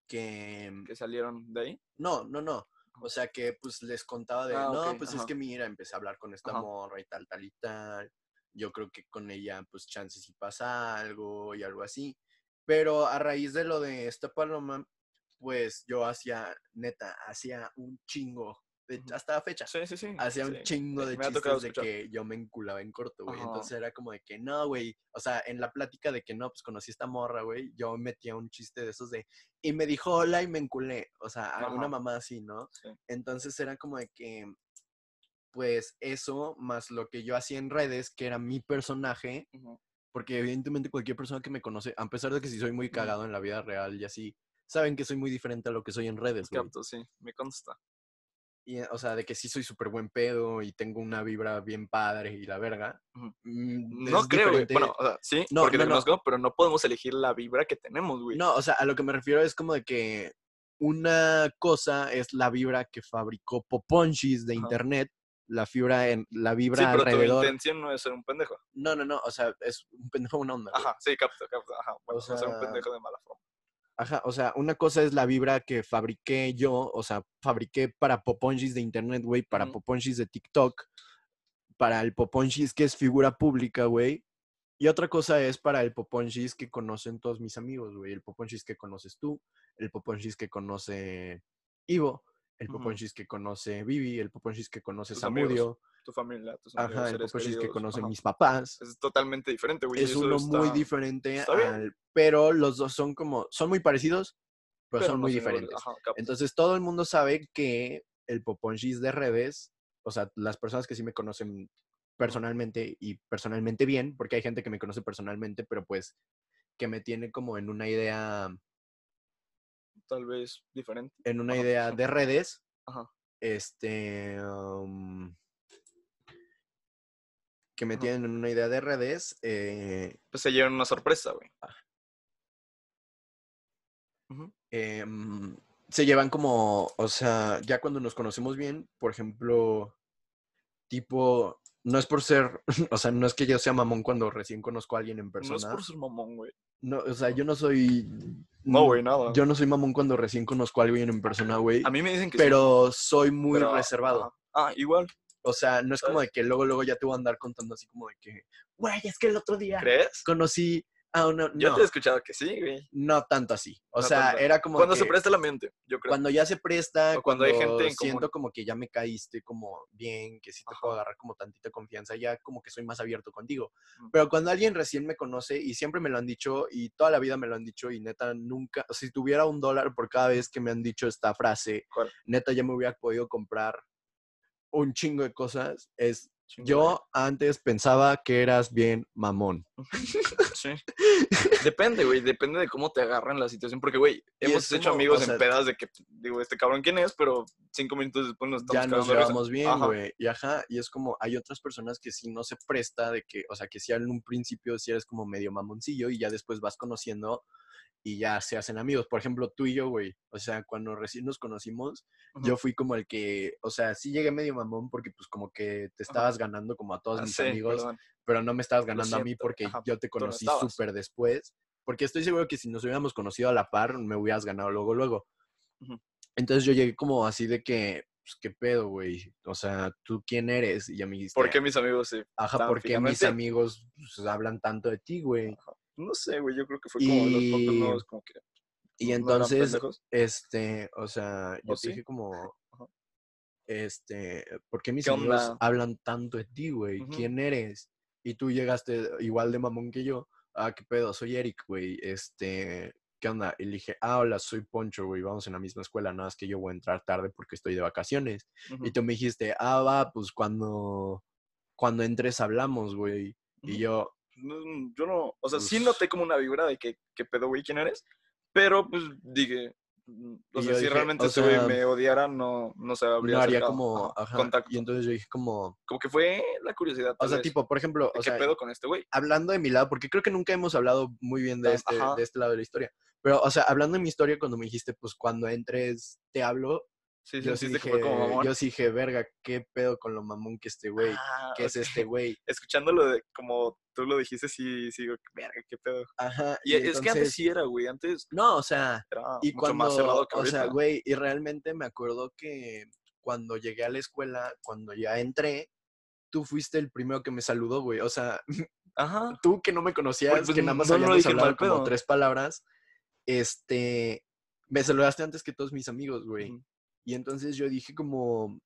que... que salieron de ahí. No, no, no. O sea que pues les contaba de, Ah, no, pues es que mira, empecé a hablar con esta Ajá. morra y tal, tal y tal. Yo creo que con ella pues chances si pasa algo y algo así. Pero a raíz de lo de esta paloma, pues yo hacía, neta, hacía un chingo, de- hasta la fecha, Sí, sí, sí. hacía un chingo de chistes de que yo me enculaba en corto, güey. Entonces era como de que, no, güey. O sea, en la plática de que no, pues conocí a esta morra, güey, yo metía un chiste de esos de, y me dijo hola y me enculé. O sea, a- una Ajá. mamá así, ¿no? Sí. Entonces era como de que, pues eso, más lo que yo hacía en redes, que era mi personaje. Porque evidentemente cualquier persona que me conoce, a pesar de que sí soy muy cagado en la vida real y así, saben que soy muy diferente a lo que soy en redes, güey. Capto, sí, me consta. Y, o sea, de que sí soy súper buen pedo y tengo una vibra bien padre y la verga. Mm, No creo, güey. Bueno, o sea, sí, No, porque no, te no. conozco, pero no podemos elegir la vibra que tenemos, güey. No, o sea, a lo que me refiero es como de que una cosa es la vibra que fabricó Poponchis de internet, la fibra en la sí, vibra pero tu intención no es ser un pendejo. No, no, no, o sea, es un pendejo buena onda. güey. Ajá, sí, capto, capto. Ajá, bueno, no ser un sea, pendejo de mala forma. Ajá, o sea, una cosa es la vibra que fabriqué yo, o sea, fabriqué para Poponchis de internet, güey, para. Poponchis de TikTok, para el Poponchis que es figura pública, güey. Y otra cosa es para el Poponchis que conocen todos mis amigos, güey. El Poponchis que conoces tú, el Poponchis que conoce Ivo, el Ujú. Poponchis que conoce Vivi, el Poponchis que conoce Tus amigos, Samudio, Tu familia, tus amigos, ajá, el Poponchis que queridos, conoce ajá. mis papás Es totalmente diferente, güey. es uno muy diferente al, pero los dos son como, son muy parecidos, pero, pero son no muy diferentes. Ajá. Entonces todo el mundo sabe que el Poponchis de redes o sea, las personas que sí me conocen personalmente y personalmente bien, porque hay gente que me conoce personalmente, pero pues que me tiene como en una idea, Tal vez diferente. en una Ajá. idea de redes, Ajá. este, um, que me Ajá. tienen en una idea de redes, eh, Pues se llevan una sorpresa, güey. Ujú. em, se llevan como, o sea, ya cuando nos conocemos bien, por ejemplo, tipo, no es por ser, *laughs* o sea, no es que yo sea mamón cuando recién conozco a alguien en No es persona. por ser mamón, güey. No, o sea, yo no soy... No, güey, nada. Yo no soy mamón cuando recién conozco a alguien en persona, güey. A mí me dicen que sí, Pero soy muy pero- reservado. Ah, igual. O sea, no es como de que luego, luego ya te voy a andar contando así como de que, güey, es que el otro día ¿Crees? conocí a una... Yo No, te he escuchado que sí, güey. no tanto así. O No sea, tanto. era como Cuando que se presta el ambiente, yo creo. Cuando ya se presta, O cuando hay gente en siento común. como que ya me caíste como bien, que sí te Ajá. puedo agarrar como tantita confianza, ya como que soy más abierto contigo. Pero cuando alguien recién me conoce, y siempre me lo han dicho, y toda la vida me lo han dicho, y neta, nunca, si tuviera un dólar por cada vez que me han dicho esta frase, ¿Cuál? neta, ya me hubiera podido comprar un chingo de cosas, es, yo antes pensaba que eras bien mamón. *laughs* Sí. Depende, güey. Depende de cómo te agarran la situación. Porque, güey, hemos hecho como, amigos o sea, en pedas de que, digo, este cabrón quién es, pero cinco minutos después nos estamos ya nos risa. llevamos bien, güey. Y ajá, y es como, hay otras personas que sí no se presta de que, o sea, que si en un principio si eres como medio mamoncillo y ya después vas conociendo y ya se hacen amigos. Por ejemplo, tú y yo, güey. O sea, cuando recién nos conocimos, yo fui como el que, o sea, sí llegué medio mamón porque pues como que te estabas ganando como a todos Ah, mis sí, amigos, perdón. pero no me estabas ganando a mí porque ajá, yo te no conocí estabas. súper después. Porque estoy seguro que si nos hubiéramos conocido a la par, me hubieras ganado luego, luego. Entonces yo llegué como así de que, pues, ¿qué pedo, güey? O sea, ¿tú quién eres? Y ya me dijiste, ¿Por qué mis amigos se ajá, estaban ¿por qué fijando en mis amigos pues, hablan tanto de ti, güey? No sé, güey. Yo creo que fue como de los pocos nuevos, como que. Y entonces, este, o sea, yo ¿O te sí? dije como, Ajá. este, ¿por qué mis ¿Qué amigos onda? hablan tanto de ti, güey? ¿Quién eres? Y tú llegaste igual de mamón que yo. Ah, qué pedo, soy Eric, güey. Este, ¿qué onda? Y le dije, ah, hola, soy Poncho, güey. Vamos en la misma escuela, nada más que yo voy a entrar tarde porque estoy de vacaciones. Y tú me dijiste, ah, va, pues cuando, cuando entres hablamos, güey. Y yo, No, yo no. O sea, sí noté como una vibra de que, ¿qué pedo, güey? ¿Quién eres? Pero, pues, dije. mm, O sea, si dije, realmente o sea, me odiara, no, no se habría no haría como, Ajá, contacto. Y entonces yo dije como, Como que fue la curiosidad. o sea, vez, tipo, por ejemplo, o ¿Qué sea, pedo con este güey? hablando de mi lado, porque creo que nunca hemos hablado muy bien de este, ajá. de este lado de la historia. Pero, o sea, hablando de mi historia, cuando me dijiste, pues cuando entres, te hablo, Sí, yo sí, dije, que fue como mamón. yo sí dije, verga, qué pedo con lo mamón que este güey, Ah, que es este güey. *laughs* Escuchándolo de como tú lo dijiste, sí, sí, digo, verga, qué pedo. Ajá. Y, es que antes sí era, güey. Antes No, o sea, era y mucho cuando, más cerrado que o sea, güey, y realmente me acuerdo que cuando llegué a la escuela, cuando ya entré, tú fuiste el primero que me saludó, güey. O sea, Ajá. tú que no me conocías, pues, que nada más no habíamos dije hablado mal como pedo. tres palabras, este, me saludaste antes que todos mis amigos, güey. Y entonces yo dije como,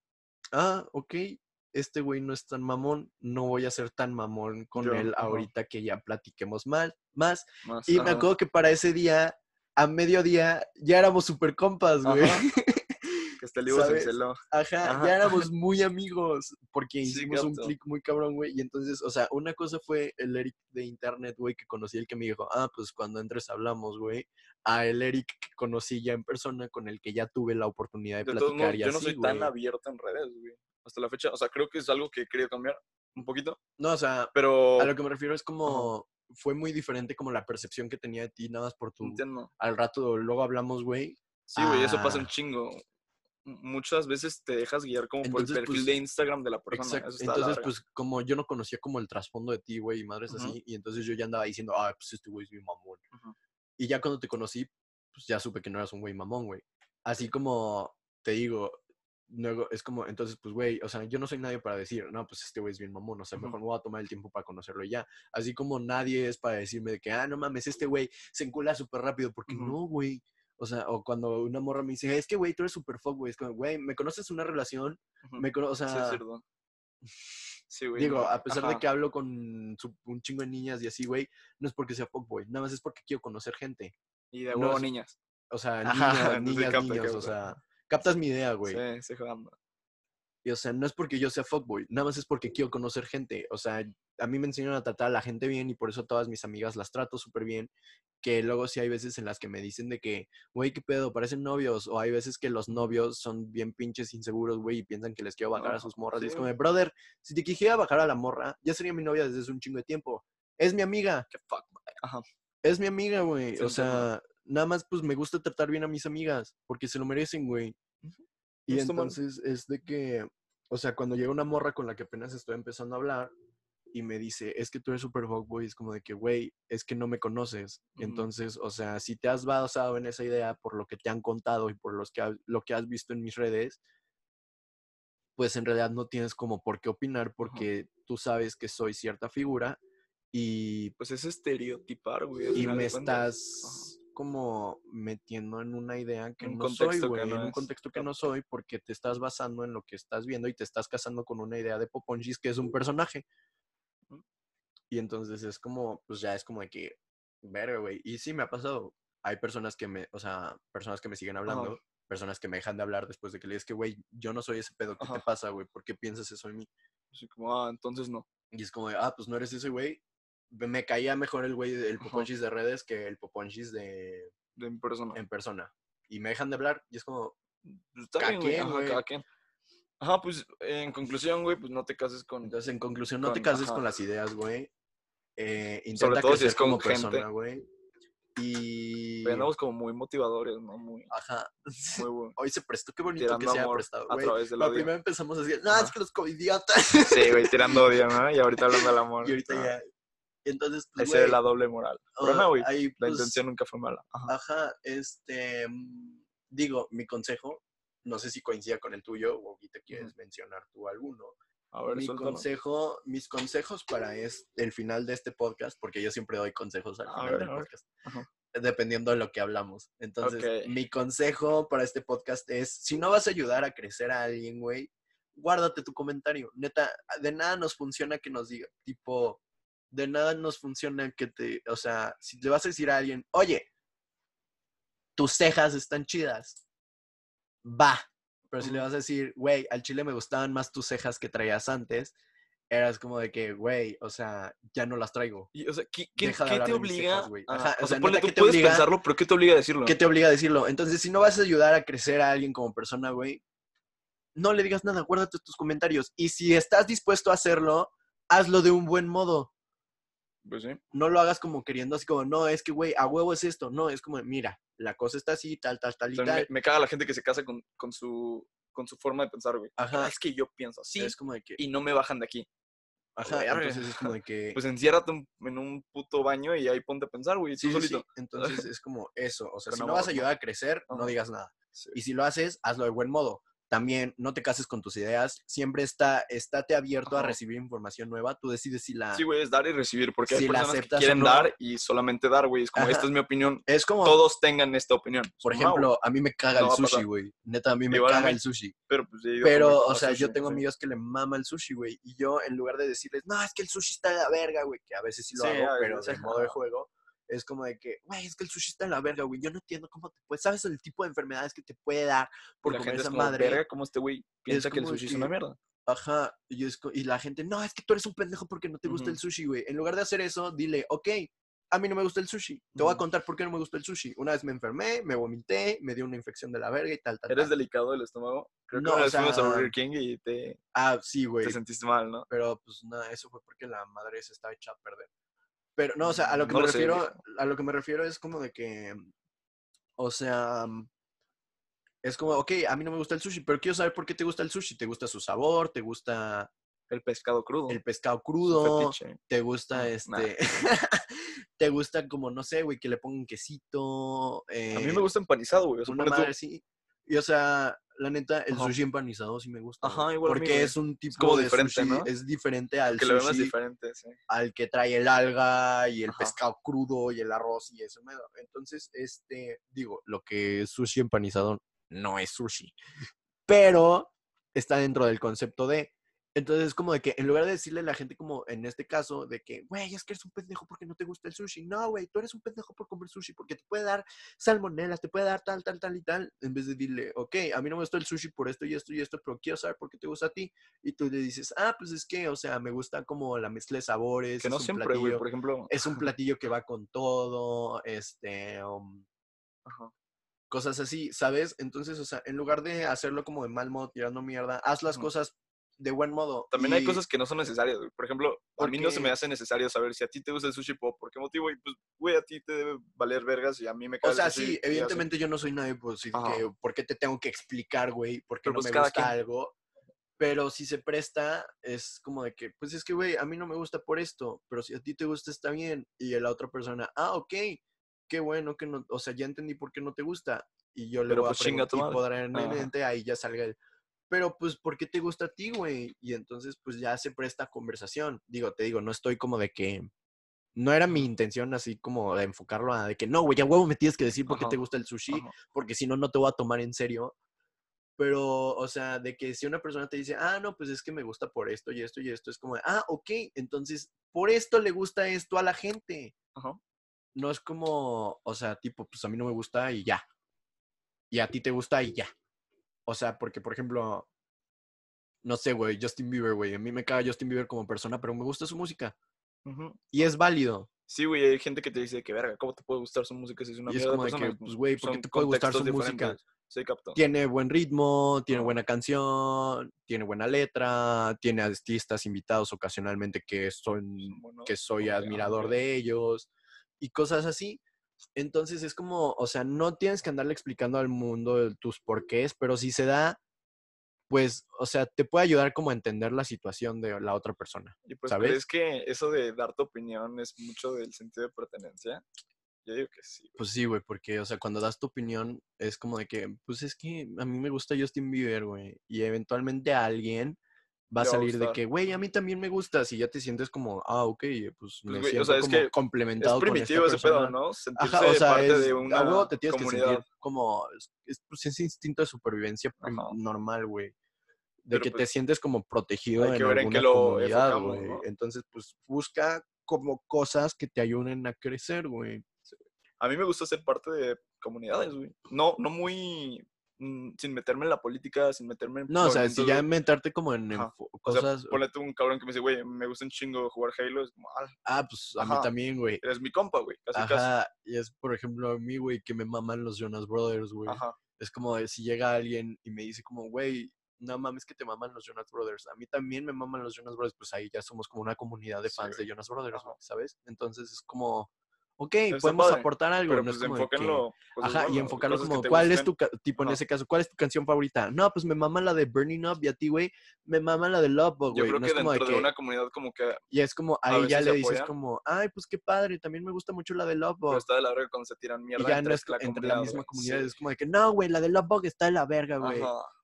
ah, ok, este güey no es tan mamón, no voy a ser tan mamón con Yo, él ahorita que ya platiquemos mal, más. Más, Y me acuerdo que para ese día, a mediodía, ya éramos super compas, güey. *laughs* Libro se ¿Sabes? enceló. Ajá, Ajá. ya éramos *laughs* muy amigos porque Sí, hicimos un clic muy cabrón, güey. Y entonces, o sea, una cosa fue el Eric de internet, güey, que conocí, el que me dijo, ah, pues cuando entres hablamos, güey. A el Eric que conocí ya en persona, con el que ya tuve la oportunidad de, De platicar modos, y yo no así, soy tan güey. abierto en redes, güey. Hasta la fecha. O sea, creo que es algo que he querido cambiar un poquito. No, o sea, Pero. a lo que me refiero es como, fue muy diferente como la percepción que tenía de ti, nada más por tu... Entiendo. Al rato, luego hablamos, güey. Sí, güey, eso pasa un Ah. chingo. Muchas veces te dejas guiar como por el perfil pues, de Instagram de la persona. La Entonces, pues, como yo no conocía como el trasfondo de ti, güey, y madres así, y entonces yo ya andaba diciendo, ah, pues este güey es bien mamón. Ujú. Y ya cuando te conocí, pues ya supe que no eras un güey mamón, güey. Así como te digo, luego es como, entonces, pues, güey, o sea, yo no soy nadie para decir, no, pues este güey es bien mamón, o sea, mejor me voy a tomar el tiempo para conocerlo y ya. Así como nadie es para decirme de que, ah, no mames, este güey se encula súper rápido, porque Ujú. no, güey. O sea, o cuando una morra me dice, es que, güey, tú eres súper fuck, güey. Es como, güey, ¿me conoces una relación? Me cono- o Sí, es sea, cierto. Sí, güey. Digo, no, a pesar de que hablo con su- un chingo de niñas y así, güey, no es porque sea fuckboy, nada más es porque quiero conocer gente. Y de no huevo, es- niñas. O sea, *laughs* Ajá, niñas, niñas, capto, niños, o sea, captas mi idea, güey. Sí, sí, jugando. Y o sea, no es porque yo sea fuckboy, nada más es porque quiero conocer gente. O sea, a mí me enseñan a tratar a la gente bien y por eso todas mis amigas las trato súper bien. Que luego sí hay veces en las que me dicen de que, güey, qué pedo, parecen novios. O hay veces que los novios son bien pinches inseguros, güey, y piensan que les quiero bajar a sus morras. Y es como, brother, si te quisiera bajar a la morra, ya sería mi novia desde hace un chingo de tiempo. Es mi amiga, Qué fuck, Ajá. es mi amiga, güey. O sea, nada más pues me gusta tratar bien a mis amigas porque se lo merecen, güey. Y entonces es de que, o sea, cuando llega una morra con la que apenas estoy empezando a hablar y me dice, es que tú eres super fuckboy, es como de que, güey, es que no me conoces. Ujú. Entonces, o sea, si te has basado en esa idea por lo que te han contado y por los que ha- lo que has visto en mis redes, pues en realidad no tienes como por qué opinar porque tú sabes que soy cierta figura y Pues es estereotipar, güey. y me de cuentas. estás como metiendo en una idea que un no soy, güey, no en un contexto que no soy, porque te estás basando en lo que estás viendo y te estás casando con una idea de Poponchis que es un personaje. Y entonces es como, pues ya es como de que, verga, güey. Y sí me ha pasado. Hay personas que me, o sea, personas que me siguen hablando, personas que me dejan de hablar después de que le digas que, güey, yo no soy ese pedo, ¿qué te pasa, güey? ¿Por qué piensas eso en mí? Así como, ah, entonces no. Y es como de, ah, pues no eres ese güey. Me caía mejor el güey del Ajá. Poponchis de redes que el Poponchis de, De en persona. en persona. Y me dejan de hablar y es como, Pues está bien, güey. Ajá, pues en conclusión, güey, pues no te cases con. entonces en conclusión, no te cases ajá. con las ideas, güey. Eh, intenta Sobre todo si crecer es con como gente. persona, güey. Y... Andamos como muy motivadores, ¿no? Muy, Ajá. muy bueno. Hoy se prestó, qué bonito Tirando que se haya prestado, a güey. través del La odio. primera empezamos a decir, no, es que los covidiotas. Sí, güey, tirando odio, ¿no? Y ahorita hablando del amor. *laughs* y ahorita Ah, ya. Entonces, pues, Esa es la doble moral. Pero no, güey. La pues, intención nunca fue mala. Ajá. Ajá, este, mm, digo, mi consejo, no sé si coincida con el tuyo o ahorita quieres mencionar tú alguno. A ver, Mi suéltalo. consejo, mis consejos para es, el final de este podcast, porque yo siempre doy consejos al A final ver, del podcast, Ajá. dependiendo de lo que hablamos. Entonces, mi consejo para este podcast es, si no vas a ayudar a crecer a alguien, güey, guárdate tu comentario. Neta, de nada nos funciona que nos diga, tipo, de nada nos funciona que te, o sea, si le vas a decir a alguien, oye, tus cejas están chidas, va. Pero si le vas a decir, güey, al chile me gustaban más tus cejas que traías antes, eras como de que, güey, o sea, ya no las traigo. Y, o sea, ¿qué, qué- Deja de qué hablar te obliga? cejas, Ajá, o o sea, ponle, tú ¿qué te puedes obliga? pensarlo, pero ¿qué te obliga a decirlo? ¿Qué te obliga a decirlo? Entonces, si no vas a ayudar a crecer a alguien como persona, güey, no le digas nada, guárdate tus comentarios. Y si estás dispuesto a hacerlo, hazlo de un buen modo. Pues sí. No lo hagas como queriendo así como, no, es que, güey, a huevo es esto. No, es como, mira, la cosa está así, tal, tal, tal O y sea, tal. me, me caga la gente que se casa con, con, su, con su forma de pensar, güey. Ajá. Ah, Es que yo pienso así Es como de que, y no me bajan de aquí. ajá, entonces es como de que... Pues enciérrate en un puto baño y ahí ponte a pensar, güey, Sí, tú sí, sí. solito. Entonces *laughs* es como eso. O sea, si no vas a ayudar a crecer, no digas nada. Y si lo haces, hazlo de buen modo. También no te cases con tus ideas. Siempre está, estate abierto a recibir información nueva. Tú decides si la... Sí, güey, es dar y recibir, porque Si la personas que aceptas o quieren no. dar y solamente dar, güey. Es como, Ajá. esta es mi opinión. Es como, Todos tengan esta opinión. por Es como, "Ah, ejemplo, a mí me caga no el sushi, güey. Neta, a mí me Igual caga mí. el sushi. pero pues a Pero, o sea, yo tengo sí. amigos que le mama el sushi, güey. Y yo, en lugar de decirles, no, es que el sushi está de la verga, güey, que a veces sí lo Sí, hago, pero de modo de juego, es como de que, güey, es que el sushi está de la verga, güey. Yo no entiendo cómo te puede, ¿sabes el tipo de enfermedades que te puede dar por la comer gente es como, madre? verga, como este güey piensa que el sushi es una mierda. Ajá, y, es y la gente, no, es que tú eres un pendejo porque no te gusta el sushi, güey. En lugar de hacer eso, dile, ok, a mí no me gusta el sushi. Te voy a contar por qué no me gusta el sushi. Una vez me enfermé, me vomité, me dio una infección de la verga y tal, tal, ¿Eres tal. delicado del estómago? Creo que No, una vez fuimos a Burger King y te, Ah, sí, güey. te sentiste mal, ¿no? Pero pues nada, eso fue porque la madre se estaba hecha a perder. Pero no, o sea, a lo que No me lo refiero, a lo que me refiero es como de que, o sea, es como, ok, a mí no me gusta el sushi, pero quiero saber por qué te gusta el sushi. ¿Te gusta su sabor? ¿Te gusta El pescado crudo. el pescado crudo? ¿Te gusta Ah, este? nah. *laughs* ¿Te gusta como, no sé, güey, que le pongan quesito? A mí eh, me gusta empanizado, güey. O sea, una ponle tú, madre sí. Y o sea, la neta, el Ajá. sushi empanizado sí me gusta. Ajá, igual a mí, Porque es un tipo como de diferente, sushi, ¿no? es diferente al que lo vemos sushi diferente, sí. al que trae el alga y el Ajá. pescado crudo y el arroz y eso. Entonces, este, digo, lo que es sushi empanizado no es sushi, pero está dentro del concepto de Entonces es como de que en lugar de decirle a la gente como en este caso de que, güey, es que eres un pendejo porque no te gusta el sushi. No, güey, tú eres un pendejo por comer sushi porque te puede dar salmonelas, te puede dar tal, tal, tal y tal. En vez de decirle, ok, a mí no me gusta el sushi por esto y esto y esto, pero quiero saber por qué te gusta a ti. Y tú le dices, ah, pues es que, o sea, me gusta como la mezcla de sabores. Que no siempre, güey. Por ejemplo. Es un *laughs* platillo que va con todo, este, um, Ajá. cosas así, ¿sabes? Entonces, o sea, en lugar de hacerlo como de mal modo, tirando mierda, haz las cosas de buen modo. También hay cosas que no son necesarias, güey. Por ejemplo, a mí no se me hace necesario saber si a ti te gusta el sushi, ¿por por qué motivo? Y pues, güey, a ti te debe valer vergas y a mí me cae O el sea, sushi sí, evidentemente yo no soy nadie, pues, sí, que, ¿por qué te tengo que explicar, güey? ¿Por qué Pero, no pues, me gusta quien. algo? Pero si se presta, es como de que, pues es que, güey, a mí no me gusta por esto, pero si a ti te gusta, está bien. Y la otra persona, ah, ok, qué bueno que no, o sea, ya entendí por qué no te gusta. Y yo le Pero, voy pues, a tu preguntar, y ahí ya salga el, pero pues, ¿por qué te gusta a ti, güey? Y entonces, pues ya se presta conversación. Digo, te digo, no estoy como de que, no era mi intención así como de enfocarlo a de que, no, güey, a huevo me tienes que decir por qué te gusta el sushi Ajá. porque si no, no te voy a tomar en serio. Pero, o sea, de que si una persona te dice, ah, no, pues es que me gusta por esto y esto y esto, es como, de, ah, ok, entonces por esto le gusta esto a la gente. Ajá. No es como, o sea, tipo, pues a mí no me gusta y ya. Y a ti te gusta y ya. O sea, porque, por ejemplo, no sé, güey, Justin Bieber, güey, a mí me caga Justin Bieber como persona, pero me gusta su música. Y es válido. Sí, güey, hay gente que te dice que, verga, ¿cómo te puede gustar su música si es una Y es mierda como de persona? que, pues, güey, ¿por qué te puede gustar su música? Sí, capto. tiene buen ritmo, tiene buena canción, tiene buena letra, tiene artistas invitados ocasionalmente que son que soy ajá, admirador de ellos y cosas así. Entonces es como, o sea, no tienes que andarle explicando al mundo tus porqués, pero si se da, pues, o sea, te puede ayudar como a entender la situación de la otra persona. Y pues, ¿sabes? ¿crees que eso de dar tu opinión es mucho del sentido de pertenencia? Yo digo que sí. Pues sí, güey, porque, o sea, cuando das tu opinión es como de que, pues es que a mí me gusta Justin Bieber, güey, y eventualmente a alguien va a Le va a salir de que, güey, a mí también me gusta, si ya te sientes como, ah, ok, pues me güey, o siento sea, es como Es complementado con esta primitivo ese pedo. ¿no? Sentirse Ajá, o sea, parte es, de a una huevo te tienes comunidad. que sentir como, es, es, pues, ese instinto de supervivencia Ajá. normal, güey. De Pero, que te pues, sientes como protegido en en alguna lo comunidad, güey. ¿no? Entonces, pues busca como cosas que te ayuden a crecer, güey. A mí me gusta ser parte de comunidades, güey. No, no muy... mm, sin meterme en la política, sin meterme en No, o sea, si ya meterte como en O sea, cosas. ponle tú un cabrón que me dice, güey, me gusta un chingo jugar Halo. Es como, ah, ah, pues a mí también, güey. eres mi compa, güey. Casi, casi. Ajá. Y es, por ejemplo, a mí, güey, que me maman los Jonas Brothers, güey. Ajá. Es como si llega alguien y me dice, como, güey, no mames que te maman los Jonas Brothers. A mí también me maman los Jonas Brothers. Pues ahí ya somos como una comunidad de fans de Jonas Brothers, ¿sabes? Entonces es como, ok, Está podemos padre, aportar algo. Pero no es pues como de que- enfóquenlo. cosas Ajá, y enfocarlo como, ¿cuál es tu, tipo en Ajá. ese caso, cuál es tu canción favorita? No, pues me mama la de Burning Up y a ti, güey, me mama la de Love Bug, Yo güey. creo No que es como de dentro de que, una comunidad como que y es como, ahí ya le dices como, ay, pues qué padre, también me gusta mucho la de Love pero Bug. está de la verga cuando se tiran mierda Y ya entre, no es la entre la misma comunidad, Sí. es como de que, no, güey, la de Love Bug está de la verga, güey.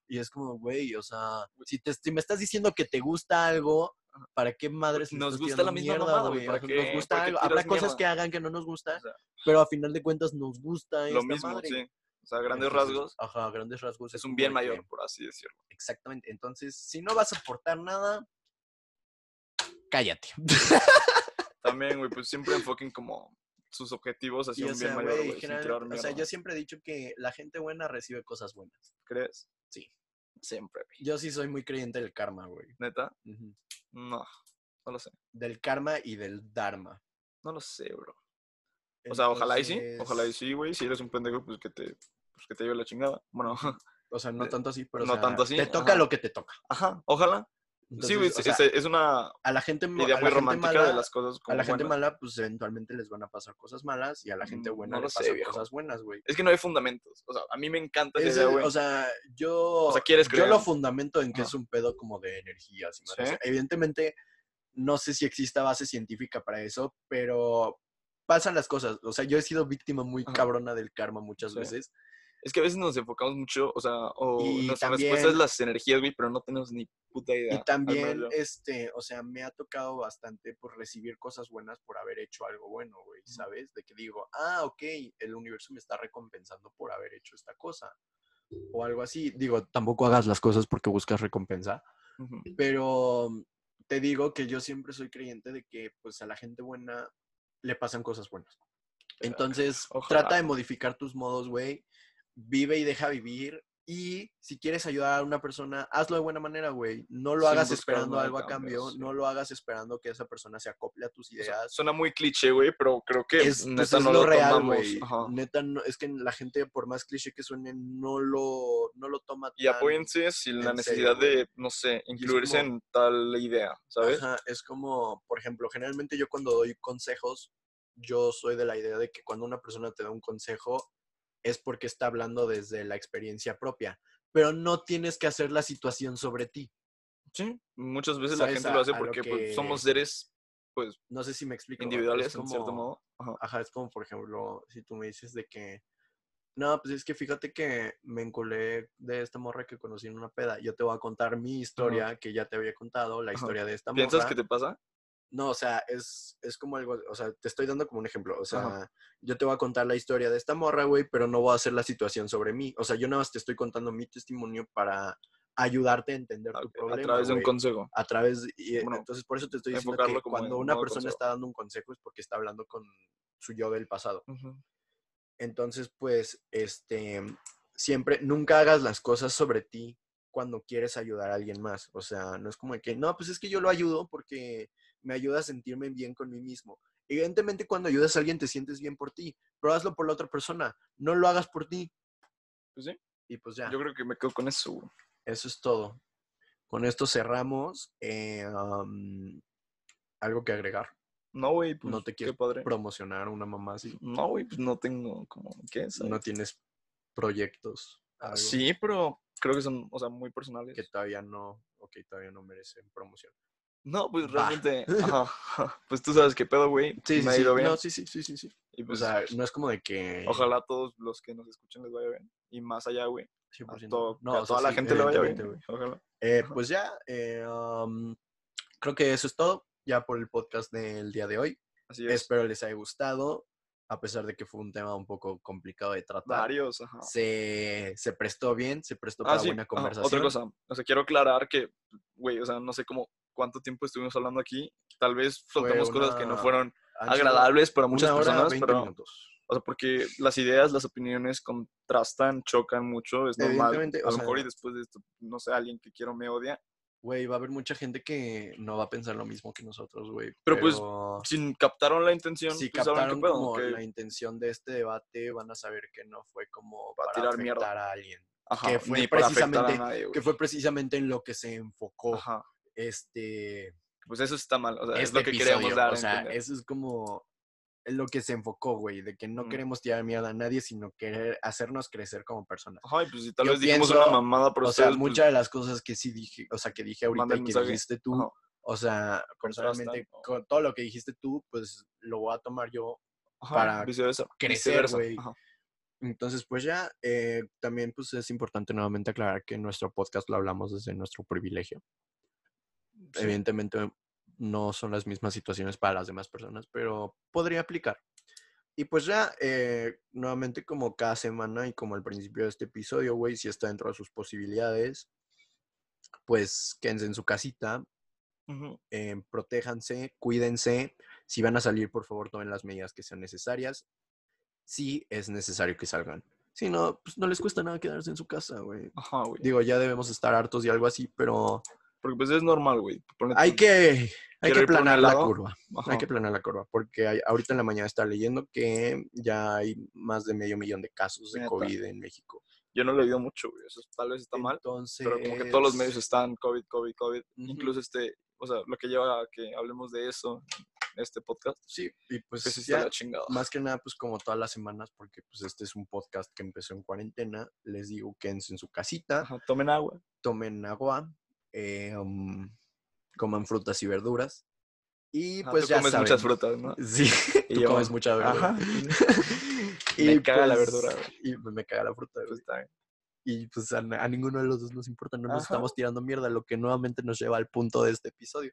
Y es como, güey, o sea, si, te, si me estás diciendo que te gusta algo, ¿para qué madres Nos gusta la misma Nos gusta algo. Habrá cosas mierda? que hagan que no nos gusta, O sea, pero a final de cuentas nos gusta lo esta mismo, madre. sí. O sea, grandes Entonces, rasgos, Ajá, grandes rasgos. es un bien mayor, que- por así decirlo. exactamente. Entonces, si no vas a aportar nada, cállate. *laughs* También, güey, pues siempre enfoquen como sus objetivos hacia o un bien mayor, general- o sea, yo siempre he dicho que la gente buena recibe cosas buenas. ¿Crees? Sí. Siempre, güey. Yo sí soy muy creyente del karma, güey. ¿Neta? No, no lo sé. Del karma y del dharma. No lo sé, bro. O sea, ojalá y sí, ojalá y sí, güey. Si eres un pendejo, pues que te, pues que te lleve la chingada. Bueno, O sea, no *laughs* tanto así, pero o no sea, tanto así, te toca ajá. lo que te toca. ajá, ojalá. Sí, Entonces, o sí, sea, es, es una a la gente, idea a muy gente romántica mala, de las cosas a como la gente buenas. mala, pues eventualmente les van a pasar cosas malas y a la gente Mm, buena no le lo sé, pasan viejo. cosas buenas, güey. Es que no hay fundamentos. O sea, a mí me encanta esa güey. o sea, yo, sea, quieres yo lo fundamento en que es un pedo como de energías. y madres. Sí. Evidentemente, no sé si exista base científica para eso, pero pasan las cosas. O sea, yo he sido víctima muy Ajá. cabrona del karma muchas Sí. veces. Es que a veces nos enfocamos mucho, o sea, o Y nuestra también- respuesta es las energías, güey, pero no tenemos ni puta idea. Y también, este, o sea, me ha tocado bastante por recibir cosas buenas por haber hecho algo bueno, güey, ¿sabes? De que digo, ah, ok, el universo me está recompensando por haber hecho esta cosa. O algo así. Digo, tampoco hagas las cosas porque buscas recompensa. Pero te digo que yo siempre soy creyente de que pues a la gente buena le pasan cosas buenas. Entonces, ojalá. trata de modificar tus modos, güey. Vive y deja vivir. Y si quieres ayudar a una persona, hazlo de buena manera, güey. No lo Sin hagas esperando algo a cambio, cambio. sí. No lo hagas esperando que esa persona se acople a tus O sea, ideas. suena muy cliché, güey, pero creo que es, neta pues, es no lo lo real, güey. Neta, no- es que la gente, por más cliché que suene, no lo, no lo toma Y tan- apóyense sin la necesidad serio, de, no sé, incluirse como- en tal idea, ¿sabes? Ajá, es como, por ejemplo, generalmente yo cuando doy consejos, yo soy de la idea de que cuando una persona te da un consejo es porque está hablando desde la experiencia propia, pero no tienes que hacer la situación sobre ti. Sí, muchas veces la gente A- lo hace lo porque pues, somos seres, pues, No sé si me explico. individuales es en cierto modo. Ajá. Ajá, es como, por ejemplo, si tú me dices de que, no, pues es que fíjate que me enculé de esta morra que conocí en una peda. Yo te voy a contar mi historia que ya te había contado, la Ajá. historia de esta ¿Piensas morra. que te pasa? No, o sea, es, es como algo, o sea, te estoy dando como un ejemplo. O sea, Ajá. yo te voy a contar la historia de esta morra, güey, pero no voy a hacer la situación sobre mí. O sea, yo nada más te estoy contando mi testimonio para ayudarte a entender tu problema. a través de un consejo. A través, y Bueno, entonces por eso te estoy diciendo que cuando un una persona consejo. está dando un consejo es porque está hablando con su yo del pasado. Entonces, pues, este, siempre, nunca hagas las cosas sobre ti cuando quieres ayudar a alguien más. O sea, no es como que, no, pues es que yo lo ayudo porque me ayuda a sentirme bien con mí mismo. Evidentemente, cuando ayudas a alguien te sientes bien por ti, pero hazlo por la otra persona. No lo hagas por ti. Pues sí, Y pues ya, yo creo que me quedo con eso, eso es todo. Con esto cerramos. Eh, am, ¿Algo que agregar? No, güey, pues, No te padre. promocionar una mamá así. No, güey, pues no tengo como, ¿qué? ¿sabes? No tienes proyectos. algo Sí, pero creo que son, o sea, muy personales. Que todavía no, ok, todavía no merecen promoción. No, pues realmente, *laughs* ajá, pues tú sabes qué pedo, güey. Sí, sí, me ha sí. ido bien. No, sí, sí, sí, sí, sí. y O pues, sea, no es como de que... ojalá a todos los que nos escuchen les vaya bien. Y más allá, güey. A, 100%. todo- No, que a o sea, toda la sí, gente le vaya bien. güey, Ojalá. Eh, pues ya, eh, um, creo que eso es todo ya por el podcast del día de hoy. Así es. Espero les haya gustado, a pesar de que fue un tema un poco complicado de tratar. Varios, ajá. Se, se prestó bien, se prestó Ah, para sí, buena ajá, conversación. Otra cosa, o sea, quiero aclarar que, güey, o sea, no sé cómo, cuánto tiempo estuvimos hablando aquí. Tal vez soltamos cosas que no fueron agradables para muchas personas, 20 pero, minutos. o sea, porque las ideas, las opiniones contrastan, chocan mucho, es normal. A lo mejor y sea- después de esto, no sé, alguien que quiero me odia. Güey, va a haber mucha gente que no va a pensar lo mismo que nosotros, güey. Pero, pues, pero- Si captaron la intención, si pues saben captaron como la intención de este debate, van a saber que no fue como Para tirar afectar mierda. a alguien. ajá, que fue precisamente- nadie. Que fue precisamente en lo que se enfocó Ajá, este, pues eso está mal, o sea, es este lo que queremos episodio. dar a O sea, entender. eso es como en lo que se enfocó, güey, de que no Mm. queremos tirar mierda a nadie, sino querer hacernos crecer como personas. Ajá, y pues si tal yo vez dijimos pienso- una mamada por o sea, pues, muchas de las cosas que sí dije, o sea, que dije ahorita y que dijiste tú, ajá, o sea, personalmente, con todo lo que dijiste tú, pues lo voy a tomar yo ajá, para viceversa, crecer, güey. Entonces, pues ya, eh, también pues es importante nuevamente aclarar que nuestro podcast lo hablamos desde nuestro privilegio. Sí. Evidentemente no son las mismas situaciones para las demás personas, pero podría aplicar. Y pues ya, eh, nuevamente como cada semana y como al principio de este episodio, güey, si está dentro de sus posibilidades, pues quédense en su casita, Ujú. eh, protéjanse, cuídense. Si van a salir, por favor, tomen las medidas que sean necesarias. Si es necesario que salgan. Si no, pues no les cuesta nada quedarse en su casa, güey. Digo, ya debemos estar hartos y algo así, pero Porque pues es normal, güey. Hay que, hay que planear la curva. Ajá. Hay que planear la curva, porque hay- ahorita en la mañana está leyendo que ya hay más de medio millón de casos de Neta. COVID en México. Yo no lo he oído mucho, güey. Eso tal vez está mal. Entonces, Pero como que todos los medios están COVID, COVID, COVID. Incluso este, o sea, lo que lleva a que hablemos de eso este podcast. Sí, y pues Pues ya, más que nada, pues como todas las semanas, porque pues este es un podcast que empezó en cuarentena, les digo, quédense en su casita, Ajá, tomen agua. tomen agua, eh, um, coman frutas y verduras. Y pues tú ya comes saben. muchas frutas, ¿no? Sí, *laughs* Y tú yo- comes mucha verdura. Ajá. *laughs* y Me caga la pues, verdura, güey. Y pues me caga la fruta, Pues güey. bien. Y pues a, a ninguno de los dos nos importa, no nos Ajá. estamos tirando mierda, lo que nuevamente nos lleva al punto de este episodio.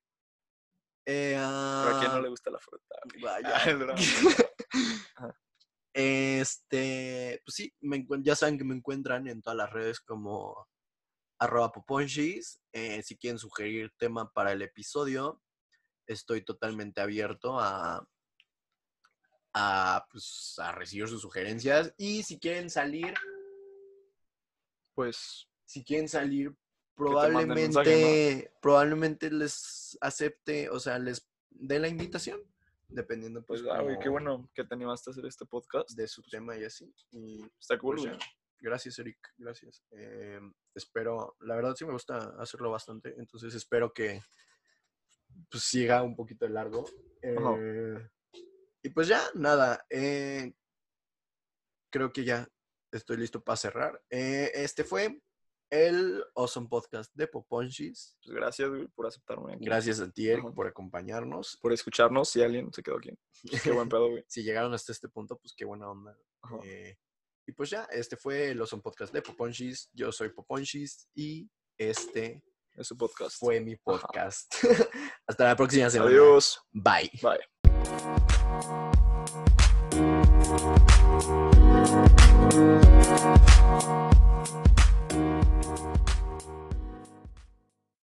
Eh, Pero a quién no ah, le gusta la fruta. güey? Vaya. Ah. *laughs* Este, pues sí, me ya saben que me encuentran en todas las redes como arroba poponchis. Eh, si quieren sugerir tema para el episodio, estoy totalmente abierto a, a, pues, a recibir sus sugerencias. Y si quieren salir, Pues si quieren salir, probablemente, mensaje, probablemente les acepte, o sea, les dé la invitación, dependiendo pues, Pues, ah, güey, qué bueno que te animaste a hacer este podcast. de su tema y así. Y Está cool, pues. Gracias, Eric, gracias. Eh, espero, la verdad sí me gusta hacerlo bastante, entonces espero que pues, siga un poquito de largo. Eh, y pues ya, nada, eh, creo que ya estoy listo para cerrar. Eh, este fue el Awesome Podcast de Poponchis. Pues gracias, güey, por aceptarme aquí. Gracias a ti, Eric, por acompañarnos. Por escucharnos, si alguien se quedó aquí. *laughs* Qué buen pedo, güey. Si llegaron hasta este punto, pues qué buena onda. Eh, y pues ya, este fue el un podcast de Poponchis. Yo soy Poponchis y este es su podcast. Fue mi podcast. *laughs* Hasta la próxima semana. Adiós. Bye. Bye.